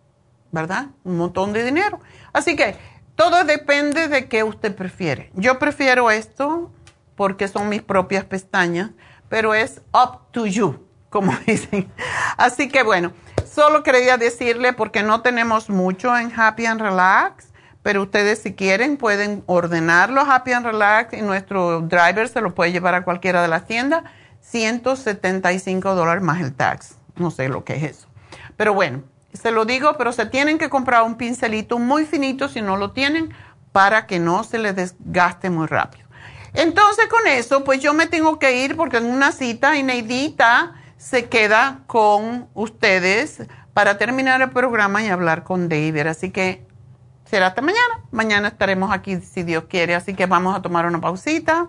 ¿Verdad? Un montón de dinero. Así que todo depende de qué usted prefiere. Yo prefiero esto porque son mis propias pestañas, pero es up to you, como <laughs> dicen. Así que bueno, solo quería decirle porque no tenemos mucho en Happy and Relax pero ustedes si quieren pueden ordenarlo Happy and Relax y nuestro driver se lo puede llevar a cualquiera de las tiendas. 175 dólares más el tax. No sé lo que es eso. Pero bueno, se lo digo, pero se tienen que comprar un pincelito muy finito si no lo tienen para que no se les desgaste muy rápido. Entonces con eso, pues yo me tengo que ir porque en una cita y Neidita se queda con ustedes para terminar el programa y hablar con David. Así que será hasta mañana. Mañana estaremos aquí si Dios quiere, así que vamos a tomar una pausita.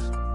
podcast.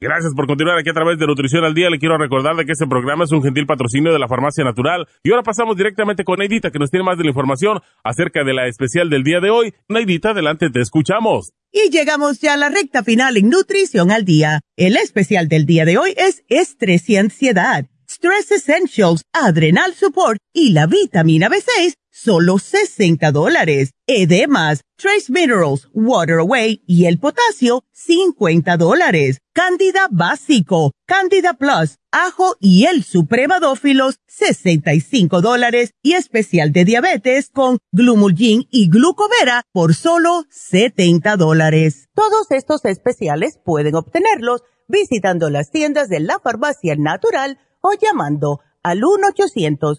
Gracias por continuar aquí a través de Nutrición al Día. Le quiero recordar de que este programa es un gentil patrocinio de la Farmacia Natural. Y ahora pasamos directamente con Neidita, que nos tiene más de la información acerca de la especial del día de hoy. Neidita, adelante, te escuchamos. Y llegamos ya a la recta final en Nutrición al Día. El especial del día de hoy es estrés y ansiedad. Stress Essentials, Adrenal Support y la vitamina B6 solo 60 dólares. Edemas, Trace Minerals, Water Away y el potasio, 50 dólares. Candida Básico, Candida Plus, Ajo y el Supremadófilos, 65 dólares. Y especial de diabetes con Glumulgin y Glucovera por solo 70 dólares. Todos estos especiales pueden obtenerlos visitando las tiendas de la farmacia natural o llamando al 1 800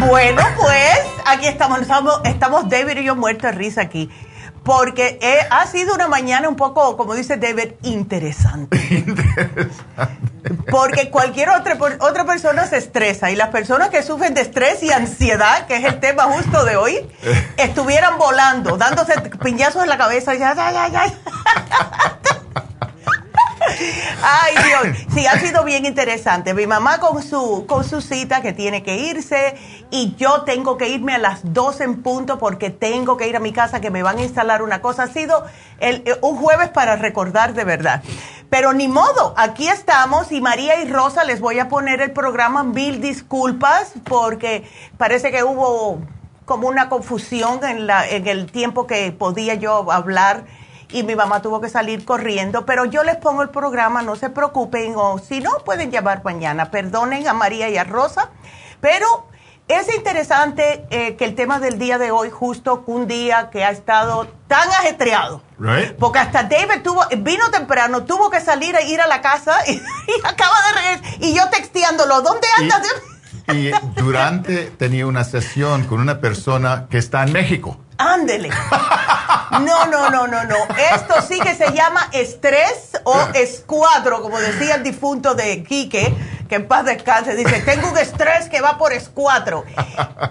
Bueno, pues aquí estamos, estamos, estamos David y yo muertos de risa aquí. Porque ha sido una mañana un poco, como dice David, interesante. <laughs> interesante. Porque cualquier otra, otra persona se estresa y las personas que sufren de estrés y ansiedad, que es el tema justo de hoy, <laughs> estuvieran volando, dándose piñazos en la cabeza. Ya, ya, ya, ya. <laughs> Ay, Dios. Sí, ha sido bien interesante. Mi mamá con su, con su cita que tiene que irse y yo tengo que irme a las 12 en punto porque tengo que ir a mi casa que me van a instalar una cosa. Ha sido el, eh, un jueves para recordar de verdad. Pero ni modo, aquí estamos y María y Rosa les voy a poner el programa mil disculpas porque parece que hubo como una confusión en, la, en el tiempo que podía yo hablar y mi mamá tuvo que salir corriendo, pero yo les pongo el programa, no se preocupen, o si no, pueden llamar mañana. Perdonen a María y a Rosa, pero es interesante eh, que el tema del día de hoy, justo un día que ha estado tan ajetreado, porque hasta David tuvo, vino temprano, tuvo que salir a ir a la casa <laughs> y, acaba de regresar, y yo texteándolo, ¿dónde andas? y durante tenía una sesión con una persona que está en México. Ándele. No, no, no, no, no. Esto sí que se llama estrés o escuadro, como decía el difunto de Quique, que en paz descanse. Dice, tengo un estrés que va por escuadro.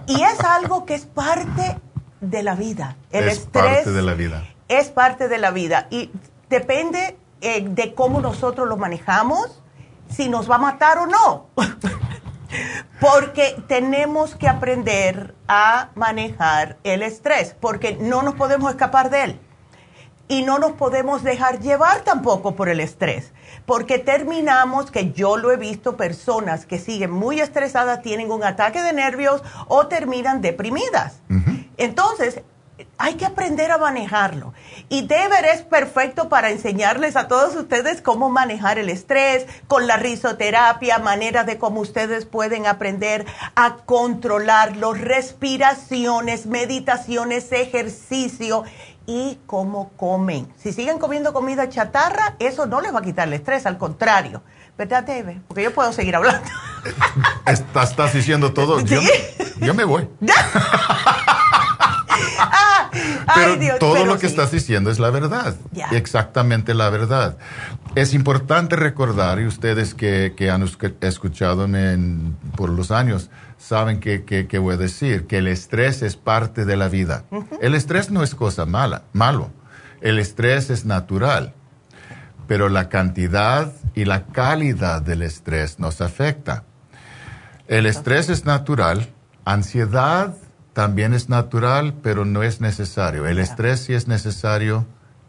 Y es algo que es parte de la vida. El es parte de la vida. Es parte de la vida. Y depende eh, de cómo nosotros lo manejamos, si nos va a matar o no. Porque tenemos que aprender a manejar el estrés, porque no nos podemos escapar de él. Y no nos podemos dejar llevar tampoco por el estrés, porque terminamos, que yo lo he visto, personas que siguen muy estresadas, tienen un ataque de nervios o terminan deprimidas. Entonces, hay que aprender a manejarlo. Y Deber es perfecto para enseñarles a todos ustedes cómo manejar el estrés, con la risoterapia, maneras de cómo ustedes pueden aprender a controlarlo, respiraciones, meditaciones, ejercicio y cómo comen. Si siguen comiendo comida chatarra, eso no les va a quitar el estrés, al contrario. ¿Verdad, Debe? Porque yo puedo seguir hablando. <laughs> Estás, estás diciendo todo. Yo, yo me voy. <laughs> <laughs> <laughs> Pero todo lo que estás diciendo es la verdad. Exactamente la verdad. Es importante recordar, y ustedes que, han escuchado por los años, saben que, voy a decir, que el estrés es parte de la vida. El estrés no es cosa mala, malo. El estrés es natural. Pero la cantidad y la calidad del estrés nos afecta. El estrés es natural. Ansiedad también es natural, pero no es necesario. El estrés sí es necesario,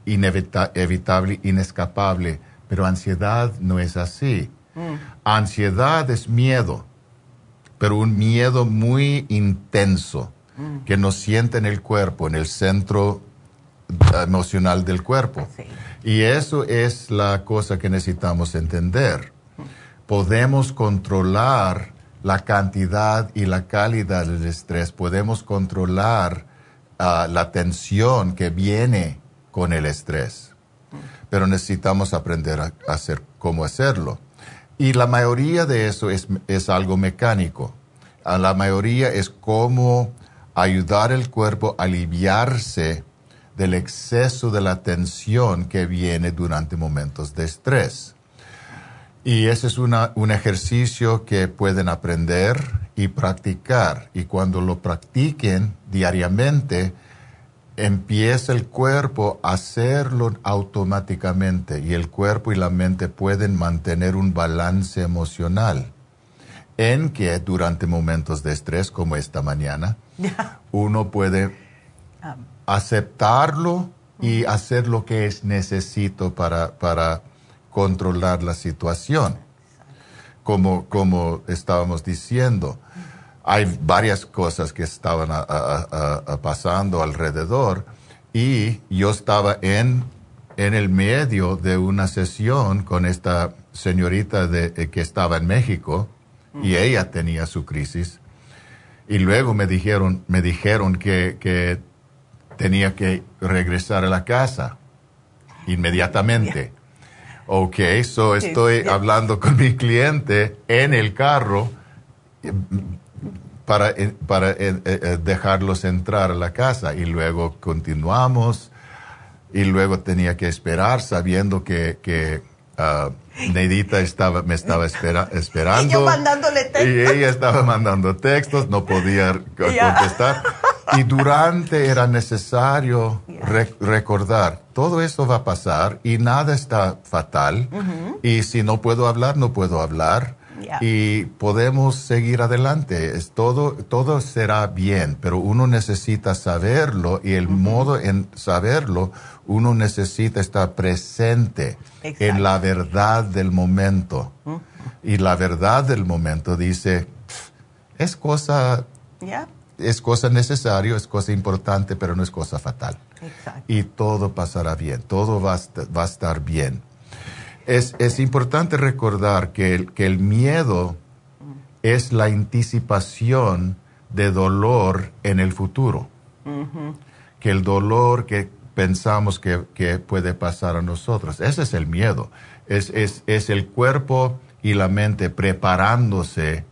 inevitable, inescapable, pero ansiedad no es así. Mm. Ansiedad es miedo, pero un miedo muy intenso mm. que nos siente en el cuerpo, en el centro emocional del cuerpo. Y eso es la cosa que necesitamos entender. Mm. Podemos controlar la cantidad y la calidad del estrés, podemos controlar ah, la tensión que viene con el estrés. Pero necesitamos aprender a, hacer cómo hacerlo. Y la mayoría de eso es, es algo mecánico. A la mayoría es cómo ayudar al cuerpo a aliviarse del exceso de la tensión que viene durante momentos de estrés. Y ese es un ejercicio que pueden aprender y practicar. Y cuando lo practiquen diariamente, empieza el cuerpo a hacerlo automáticamente y el cuerpo y la mente pueden mantener un balance emocional en que durante momentos de estrés como esta mañana, <laughs> uno puede ah. aceptarlo y hacer lo que es necesito para, para controlar la situación, como, como estábamos diciendo. hay varias cosas que estaban pasando alrededor y yo estaba en, en el medio de una sesión con esta señorita de, eh, que estaba en México y ella tenía su crisis. Y luego me dijeron, me dijeron que, que tenía que regresar a la casa inmediatamente. Ok, so estoy hablando con mi cliente en el carro para, eh, para eh, eh, dejarlos entrar a la casa. Y luego continuamos. Y luego tenía que esperar sabiendo que, que uh, Neidita estaba, me estaba esperando. <laughs> Y yo mandándole textos. Y ella estaba mandando textos, no podía <laughs> contestar. Y durante era necesario recordar, todo eso va a pasar y nada está fatal. Y si no puedo hablar, no puedo hablar y podemos seguir adelante. Es todo, todo será bien, pero uno necesita saberlo y el modo en saberlo, uno necesita estar presente en la verdad del momento. Y la verdad del momento dice, es cosa, es cosa necesaria, es cosa importante, pero no es cosa fatal. Y todo pasará bien, todo va va a estar bien es, importante recordar que el, que el miedo es la anticipación de dolor en el futuro. Que el dolor que pensamos que, puede pasar a nosotros, ese es el miedo. Es, es, el cuerpo y la mente preparándose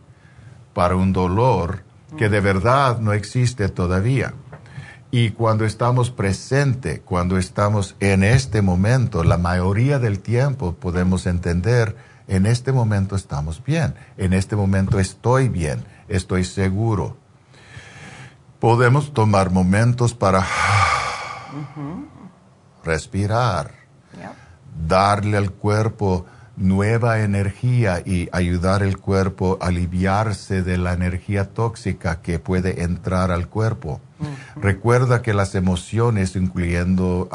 para un dolor que de verdad no existe todavía. Y cuando estamos presente, cuando estamos en este momento, la mayoría del tiempo podemos entender, en este momento estamos bien, en este momento estoy bien, estoy seguro. Podemos tomar momentos para respirar, darle al cuerpo nueva energía y ayudar al cuerpo a aliviarse de la energía tóxica que puede entrar al cuerpo. Recuerda que las emociones, incluyendo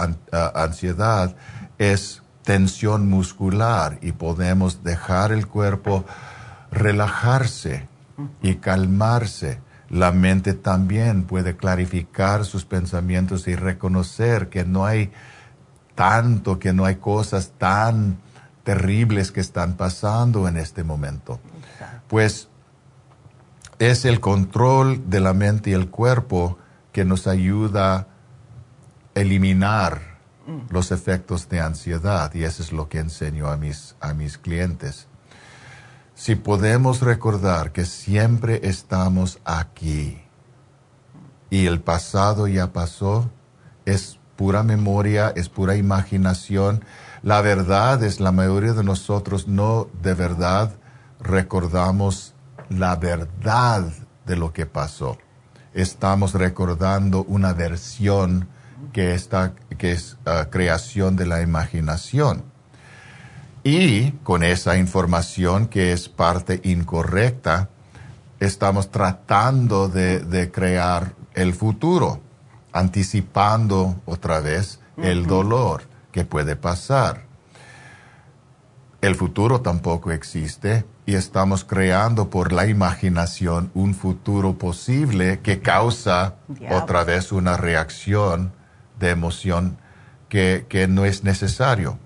ansiedad, es tensión muscular y podemos dejar el cuerpo relajarse y calmarse. La mente también puede clarificar sus pensamientos y reconocer que no hay tanto, que no hay cosas tan terribles que están pasando en este momento. Pues es el control de la mente y el cuerpo que nos ayuda a eliminar mm. los efectos de ansiedad y eso es lo que enseño a mis, a mis clientes. Si podemos recordar que siempre estamos aquí y el pasado ya pasó, es pura memoria, es pura imaginación, la verdad es, la mayoría de nosotros no de verdad recordamos la verdad de lo que pasó. Estamos recordando una versión que, está, que es ah, creación de la imaginación. Y con esa información que es parte incorrecta, estamos tratando de, de crear el futuro, anticipando otra vez el dolor que puede pasar. El futuro tampoco existe y estamos creando por la imaginación un futuro posible que causa otra vez una reacción de emoción que, no es necesario.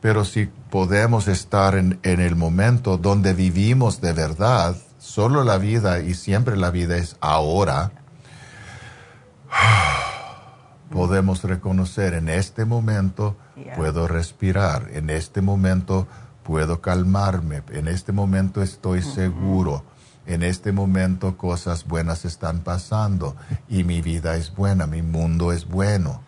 Pero si podemos estar en, en el momento donde vivimos de verdad, solo la vida y siempre la vida es ahora, <sighs> podemos reconocer en este momento puedo respirar, en este momento puedo calmarme, en este momento estoy seguro, en este momento cosas buenas están pasando y mi vida es buena, mi mundo es bueno.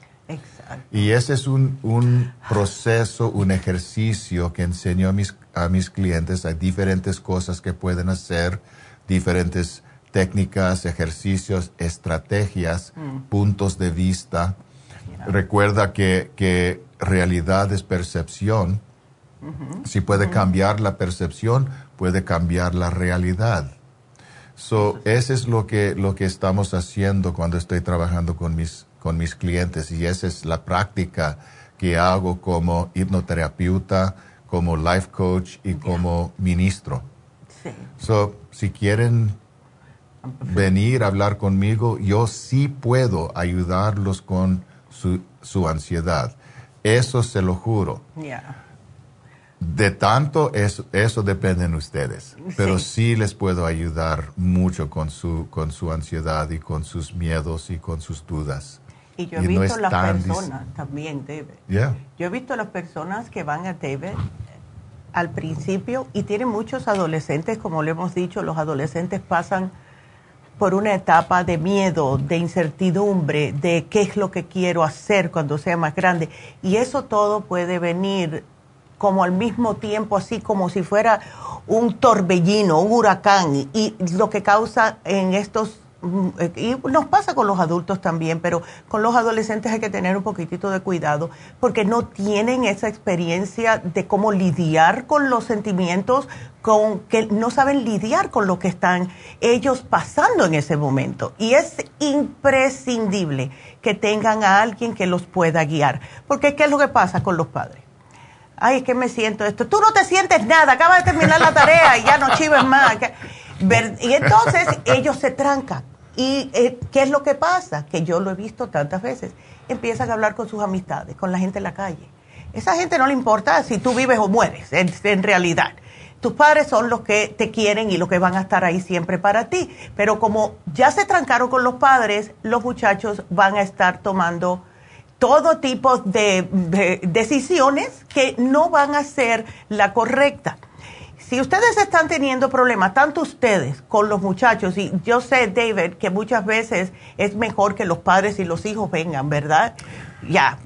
Y ese es un, un, proceso, un ejercicio que enseño a mis, a mis clientes. Hay diferentes cosas que pueden hacer, diferentes técnicas, ejercicios, estrategias, mm. puntos de vista. Recuerda que, que, realidad es percepción. Si puede cambiar la percepción, puede cambiar la realidad. So, ese es lo que, lo que estamos haciendo cuando estoy trabajando con mis, con mis clientes y esa es la práctica que hago como hipnoterapeuta, como life coach y como ministro. So, si quieren venir a hablar conmigo, yo sí puedo ayudarlos con su, su ansiedad. Eso se lo juro. De tanto, eso, eso depende de ustedes. Pero sí. les puedo ayudar mucho con su, con su ansiedad y con sus miedos y con sus dudas. Y yo he visto las personas también, David. Yo he visto las personas que van a David al principio y tienen muchos adolescentes, como le hemos dicho, los adolescentes pasan por una etapa de miedo, de incertidumbre, de qué es lo que quiero hacer cuando sea más grande. Y eso todo puede venir como al mismo tiempo, así como si fuera un torbellino, un huracán, y lo que causa en estos Mm, y nos pasa con los adultos también, pero con los adolescentes hay que tener un poquitito de cuidado porque no tienen esa experiencia de cómo lidiar con los sentimientos, con que no saben lidiar con lo que están ellos pasando en ese momento. Y es imprescindible que tengan a alguien que los pueda guiar, porque ¿qué es lo que pasa con los padres? Ay, es que me siento esto. Tú no te sientes nada, acabas de terminar la tarea y ya no chives más. Y entonces ellos se trancan ¿Y eh, qué es lo que pasa? Que yo lo he visto tantas veces. Empiezan a hablar con sus amistades, con la gente en la calle. Esa gente no le importa si tú vives o mueres, en, realidad. Tus padres son los que te quieren y los que van a estar ahí siempre para ti. Pero como ya se trancaron con los padres, los muchachos van a estar tomando todo tipo de decisiones que no van a ser la correcta si ustedes están teniendo problemas, tanto ustedes con los muchachos, y yo sé, David, que muchas veces es mejor que los padres y los hijos vengan, ¿verdad? Ya.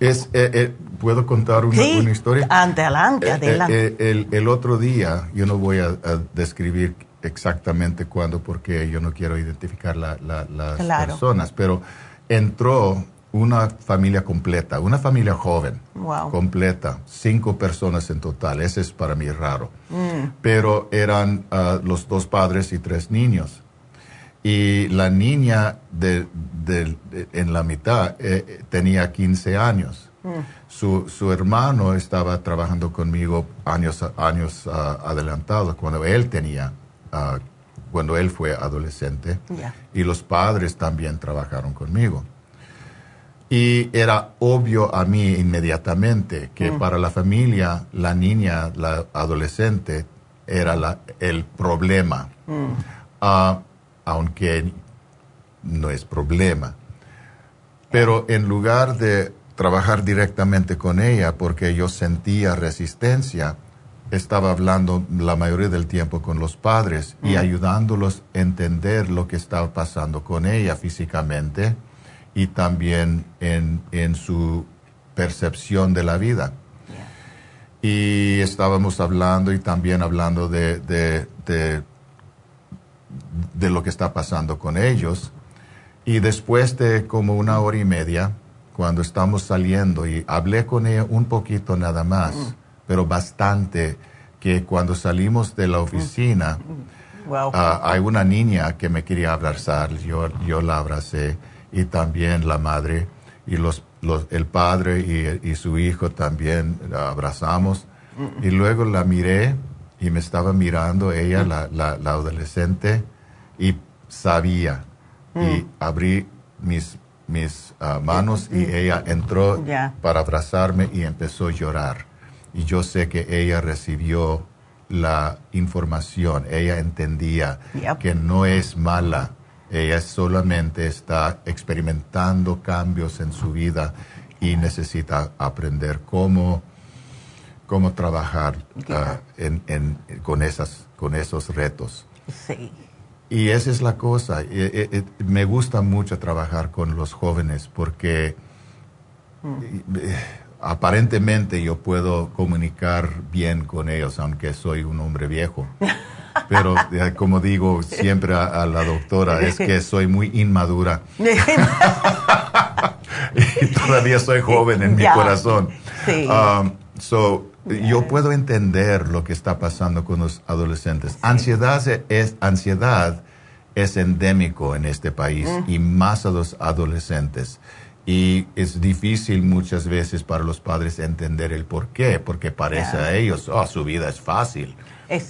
Es, eh, eh, ¿Puedo contar una, historia? Ante, adelante, eh, adelante. El, otro día, yo no voy a, describir exactamente cuándo, porque yo no quiero identificar las personas, pero entró una familia completa, una familia joven, completa, cinco personas en total, ese es para mí raro, mm. pero eran ah, los dos padres y tres niños. Y la niña de, en la mitad eh, tenía 15 años. Mm. Su, hermano estaba trabajando conmigo años, años ah, adelantados, cuando él tenía, ah, cuando él fue adolescente. Y los padres también trabajaron conmigo. Y era obvio a mí inmediatamente que mm. para la familia, la niña, la adolescente, era la, el problema. Mm. Ah, aunque no es problema. Pero en lugar de trabajar directamente con ella, porque yo sentía resistencia, estaba hablando la mayoría del tiempo con los padres y mm. ayudándolos a entender lo que estaba pasando con ella físicamente y también en, en su percepción de la vida. Y estábamos hablando y también hablando de, de, de, de, lo que está pasando con ellos. Y después de como una hora y media, cuando estamos saliendo, y hablé con ella un poquito nada más, mm. pero bastante, que cuando salimos de la mm. oficina, ah, hay una niña que me quería abrazar, yo, yo la abracé y también la madre y los, los el padre y, y, su hijo también la abrazamos. Y luego la miré y me estaba mirando ella, la, la, adolescente, y sabía. Y mm. abrí mis, mis ah, manos y ella entró para abrazarme y empezó a llorar. Y yo sé que ella recibió la información, ella entendía que no es mala ella solamente está experimentando cambios en su vida y necesita aprender cómo, cómo trabajar ah, con, esas, con esos retos. Sí. Y esa es la cosa. me gusta mucho trabajar con los jóvenes porque mm. eh, aparentemente yo puedo comunicar bien con ellos, aunque soy un hombre viejo. <laughs> Pero como digo siempre a, la doctora, es que soy muy inmadura. <laughs> <laughs> y todavía soy joven en mi corazón. Um, so, yo puedo entender lo que está pasando con los adolescentes. Ansiedad es, ansiedad es endémico en este país y más a los adolescentes. Y es difícil muchas veces para los padres entender el por qué, porque parece a ellos, oh, su vida es fácil.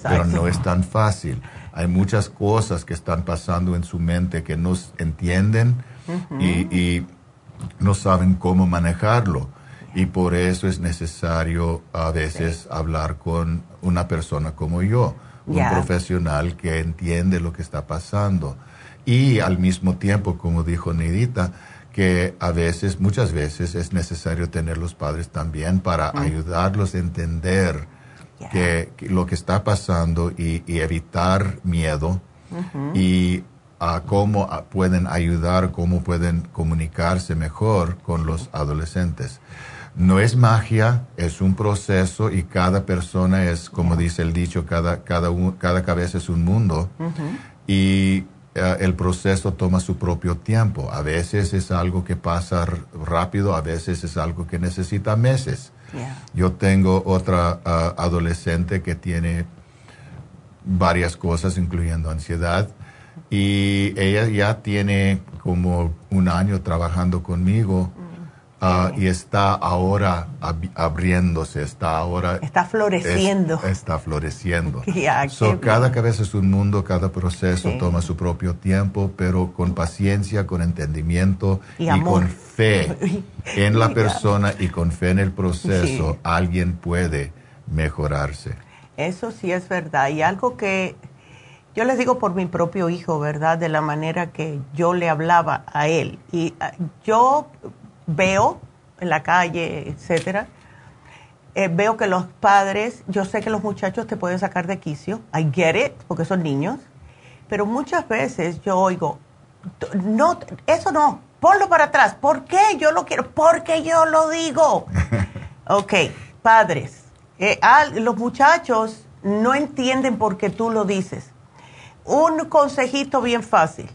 Pero no es tan fácil. Hay muchas cosas que están pasando en su mente que no entienden y, no saben cómo manejarlo. Y por eso es necesario a veces hablar con una persona como yo, un profesional que entiende lo que está pasando. Y al mismo tiempo, como dijo Neidita, que a veces, muchas veces es necesario tener los padres también para ayudarlos a entender que, lo que está pasando y, evitar miedo y cómo pueden ayudar, cómo pueden comunicarse mejor con los adolescentes. No es magia, es un proceso y cada persona es, como dice el dicho, cada, cada, cada cabeza es un mundo. Y eh, el proceso toma su propio tiempo. A veces es algo que pasa rápido, a veces es algo que necesita meses. Yo tengo otra ah, adolescente que tiene varias cosas, incluyendo ansiedad, y ella ya tiene como un año trabajando conmigo Ah, y está ahora abriéndose, está ahora... Está floreciendo. está floreciendo. <laughs> cada cabeza es un mundo, cada proceso toma su propio tiempo, pero con paciencia, con entendimiento y, con fe <laughs> en la persona y con fe en el proceso, alguien puede mejorarse. Eso sí es verdad. Y algo que yo les digo por mi propio hijo, ¿verdad? De la manera que yo le hablaba a él. Y ah, yo veo en la calle, etcétera, eh, veo que los padres, yo sé que los muchachos te pueden sacar de quicio, I get it, porque son niños, pero muchas veces yo oigo, no, eso no, ponlo para atrás, ¿por qué yo lo quiero? Porque yo lo digo. <laughs> ok, padres, eh, los muchachos no entienden por qué tú lo dices. Un consejito bien fácil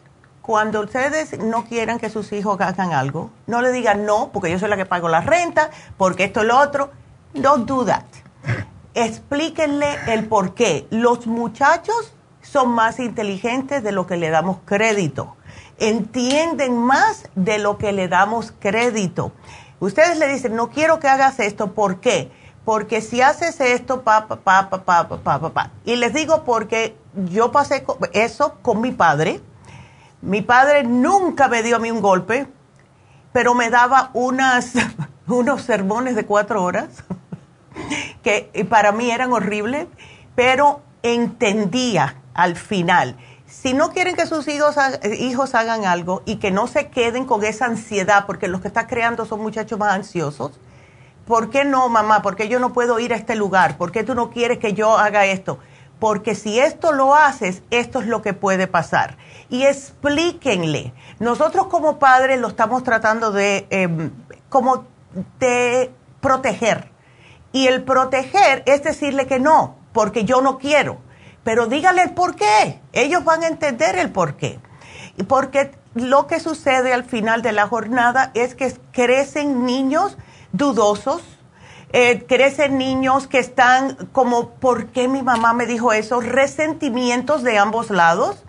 cuando ustedes no quieran que sus hijos hagan algo, no le digan no, porque yo soy la que pago la renta, porque esto es lo otro. Don't do that. Explíquenle el por qué. Los muchachos son más inteligentes de lo que le damos crédito. Entienden más de lo que le damos crédito. Ustedes le dicen, no quiero que hagas esto, ¿por qué? Porque si haces esto, pa, pa, pa, pa, pa, pa, pa, pa. Y les digo porque yo pasé eso con mi padre mi padre nunca me dio a mí un golpe, pero me daba unas, <laughs> unos sermones de cuatro horas <laughs> que para mí eran horribles, pero entendía al final. Si no quieren que sus hijos, hijos hagan algo y que no se queden con esa ansiedad, porque los que está creando son muchachos más ansiosos, ¿por qué no, mamá? ¿Por qué yo no puedo ir a este lugar? ¿Por qué tú no quieres que yo haga esto? Porque si esto lo haces, esto es lo que puede pasar y explíquenle. Nosotros como padres lo estamos tratando de, em, como de proteger. Y el proteger es decirle que no, porque yo no quiero. Pero dígale el por qué. Ellos van a entender el por qué. Porque lo que sucede al final de la jornada es que crecen niños dudosos, eh, crecen niños que están como, ¿por qué mi mamá me dijo eso? Resentimientos de ambos lados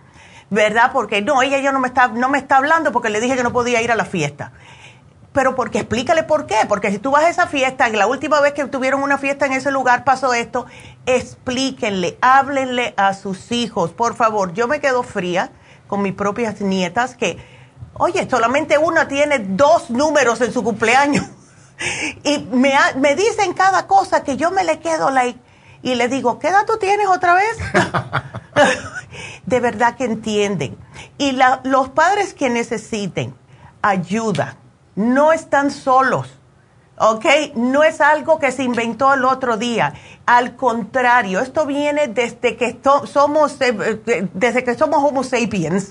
¿verdad? Porque no, ella ya no me está, no me está hablando porque le dije que no podía ir a la fiesta. Pero porque explícale por qué, porque si tú vas a esa fiesta, la última vez que tuvieron una fiesta en ese lugar pasó esto, explíquenle, háblenle a sus hijos, por favor. Yo me quedo fría con mis propias nietas que, oye, solamente una tiene dos números en su cumpleaños. Y me, me dicen cada cosa que yo me le quedo like, y le digo, ¿qué edad tú tienes otra vez? <laughs> de verdad que entienden. Y los padres que necesiten ayuda, no están solos. ¿Ok? No es algo que se inventó el otro día. Al contrario, esto viene desde que somos, eh, eh, desde que somos Homo sapiens,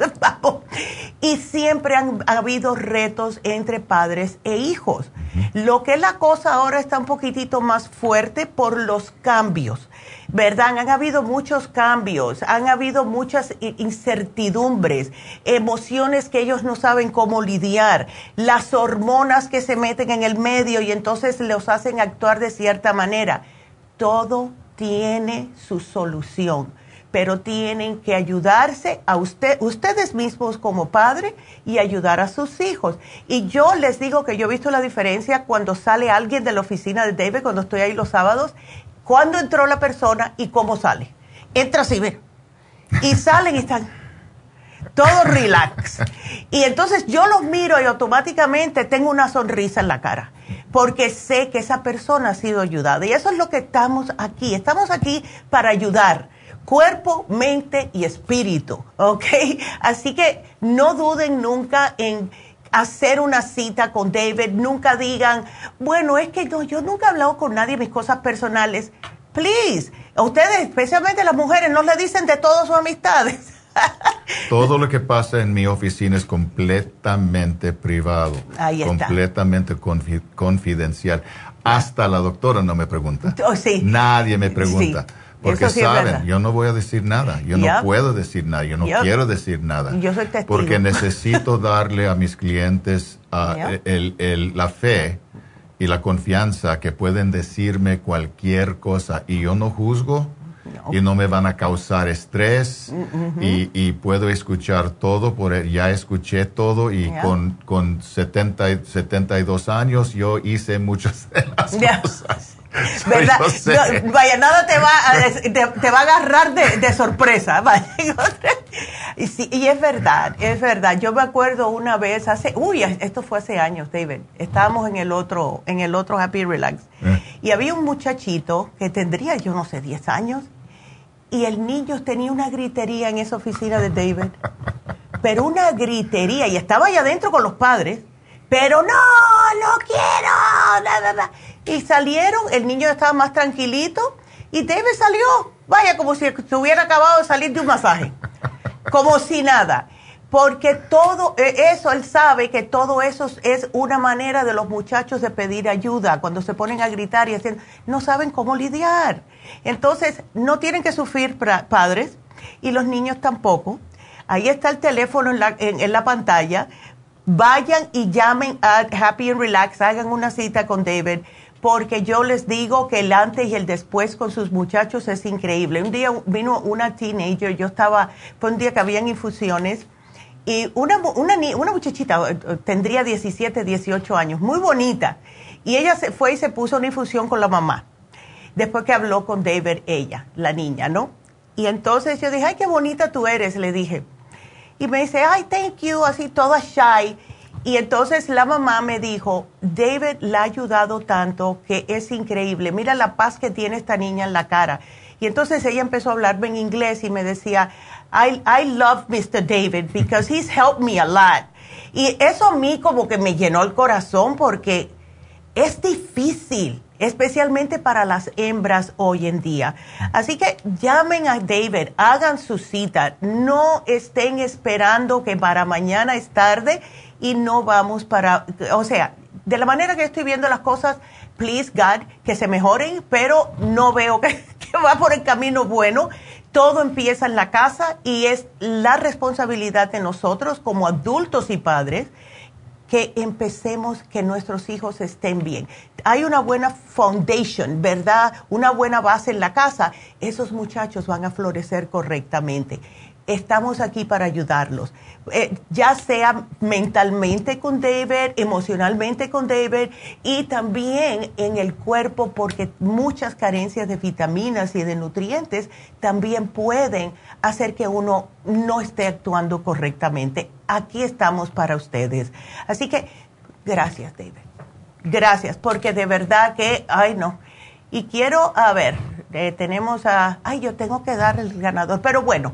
<laughs> y siempre han habido retos entre padres e hijos. Lo que es la cosa ahora está un poquitito más fuerte por los cambios. ¿Verdad? Han habido muchos cambios, han habido muchas incertidumbres, emociones que ellos no saben cómo lidiar, las hormonas que se meten en el medio y entonces los hacen actuar de cierta manera. Todo tiene su solución pero tienen que ayudarse a usted, ustedes mismos como padre y ayudar a sus hijos. Y yo les digo que yo he visto la diferencia cuando sale alguien de la oficina de David, cuando estoy ahí los sábados, cuando entró la persona y cómo sale. Entra así, ve. Y salen y están todo relax. Y entonces yo los miro y automáticamente tengo una sonrisa en la cara, porque sé que esa persona ha sido ayudada. Y eso es lo que estamos aquí. Estamos aquí para ayudar cuerpo, mente y espíritu, ¿ok? Así que no duden nunca en hacer una cita con David, nunca digan, bueno, es que yo nunca he hablado con nadie de mis cosas personales. Please, a ustedes, especialmente las mujeres, no le dicen de todas sus amistades. <laughs> Todo lo que pasa en mi oficina es completamente privado, Ahí está. completamente confidencial. Hasta la doctora no me pregunta. Oh, sí. Nadie me pregunta. Porque saben, yo no voy a decir nada, yo no puedo decir nada, yo no quiero decir nada. Yo soy testigo. Porque <laughs> necesito darle a mis clientes uh, el, el, la fe y la confianza que pueden decirme cualquier cosa. Y yo no juzgo y no me van a causar estrés y, y, puedo escuchar todo, por, ya escuché todo y con, con 70, 72 años yo hice muchas de las cosas. <laughs> ¿Verdad? vaya, nada te va a, te, va a agarrar de, sorpresa. <laughs> Y, sí, y es verdad, es verdad. Yo me acuerdo una vez hace, uy, esto fue hace años, David. Estábamos en el otro, en el otro Happy Relax. Eh. Y había un muchachito que tendría, yo no sé, 10 años. Y el niño tenía una gritería en esa oficina de David. Pero una gritería. Y estaba allá adentro con los padres. Pero no, no quiero. Nada, nada. Y salieron, el niño estaba más tranquilito y David salió, vaya, como si hubiera acabado de salir de un masaje, como si nada. Porque todo e, eso, él sabe que todo eso es una manera de los muchachos de pedir ayuda. Cuando se ponen a gritar y hacen, no saben cómo lidiar. Entonces, no tienen que sufrir padres y los niños tampoco. Ahí está el teléfono en la, en la pantalla. Vayan y llamen a Happy and Relax, hagan una cita con David porque yo les digo que el antes y el después con sus muchachos es increíble. Un día vino una teenager, yo estaba, fue un día que habían infusiones, y una, una, una muchachita, eh, tendría 17, 18 años, muy bonita, y ella se fue y se puso una infusión con la mamá, después que habló con David, ella, la niña, ¿no? Y entonces yo dije, ay, qué bonita tú eres, le dije. Y me dice, ay, thank you, así toda shy. Y entonces la mamá me dijo, David la ha ayudado tanto que es increíble. Mira la paz que tiene esta niña en la cara. Y entonces ella empezó a hablarme en inglés y me decía, I, I love Mr. David because he's helped me a lot. Y eso a mí como que me llenó el corazón porque es difícil, especialmente para las hembras hoy en día. Así que llamen a David, hagan su cita, no estén esperando que para mañana es tarde y no vamos para, o sea, de la manera que estoy viendo las cosas, please God, que se mejoren, pero no veo que, <laughs> que, va por el camino bueno. Todo empieza en la casa y es la responsabilidad de nosotros como adultos y padres que empecemos que nuestros hijos estén bien. Hay una buena foundation, ¿verdad? Una buena base en la casa. Esos muchachos van a florecer correctamente estamos aquí para ayudarlos, eh, ya sea mentalmente con David, emocionalmente con David y también en el cuerpo porque muchas carencias de vitaminas y de nutrientes también pueden hacer que uno no esté actuando correctamente. Aquí estamos para ustedes. Así que gracias David. Gracias, porque de verdad que, ay no. Y quiero, a ver, eh, tenemos a, ay, yo tengo que dar el ganador, pero bueno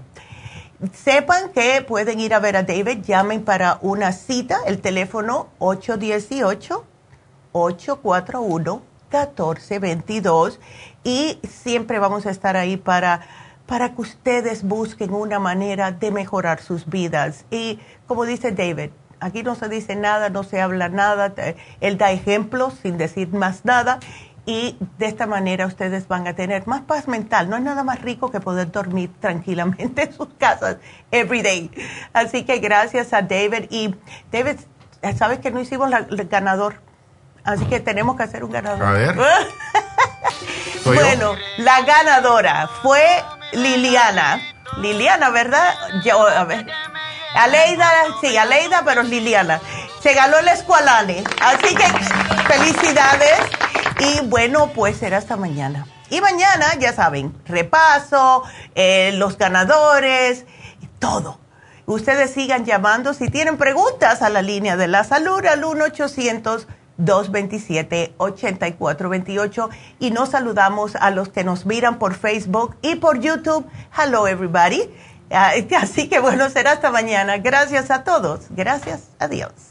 sepan que pueden ir a ver a David, llamen para una cita, el teléfono 818-841-1422 y siempre vamos a estar ahí para, para que ustedes busquen una manera de mejorar sus vidas. Y como dice David, aquí no se dice nada, no se habla nada, él da ejemplos sin decir más nada y de esta manera ustedes van a tener más paz mental. No hay nada más rico que poder dormir <laughs> tranquilamente en sus casas every day. Así que gracias a David. Y David, sabes que no hicimos el ganador. Así que tenemos que hacer un ganador. A ver. <laughs> bueno, la ganadora fue Liliana Liliana, ¿verdad? Yo, a ver. Aleida, sí, Aleida, pero es Liliana. Se ganó el Escualane. Así que felicidades. Y bueno, pues será hasta mañana. Y mañana, ya saben, repaso, eh, los ganadores, todo. Ustedes sigan llamando si tienen preguntas a la línea de la salud al 1-800-227-8428. Y nos saludamos a los que nos miran por Facebook y por YouTube. Hello, everybody. Ah, <laughs> así que bueno, será hasta mañana. Gracias a todos. Gracias. Adiós.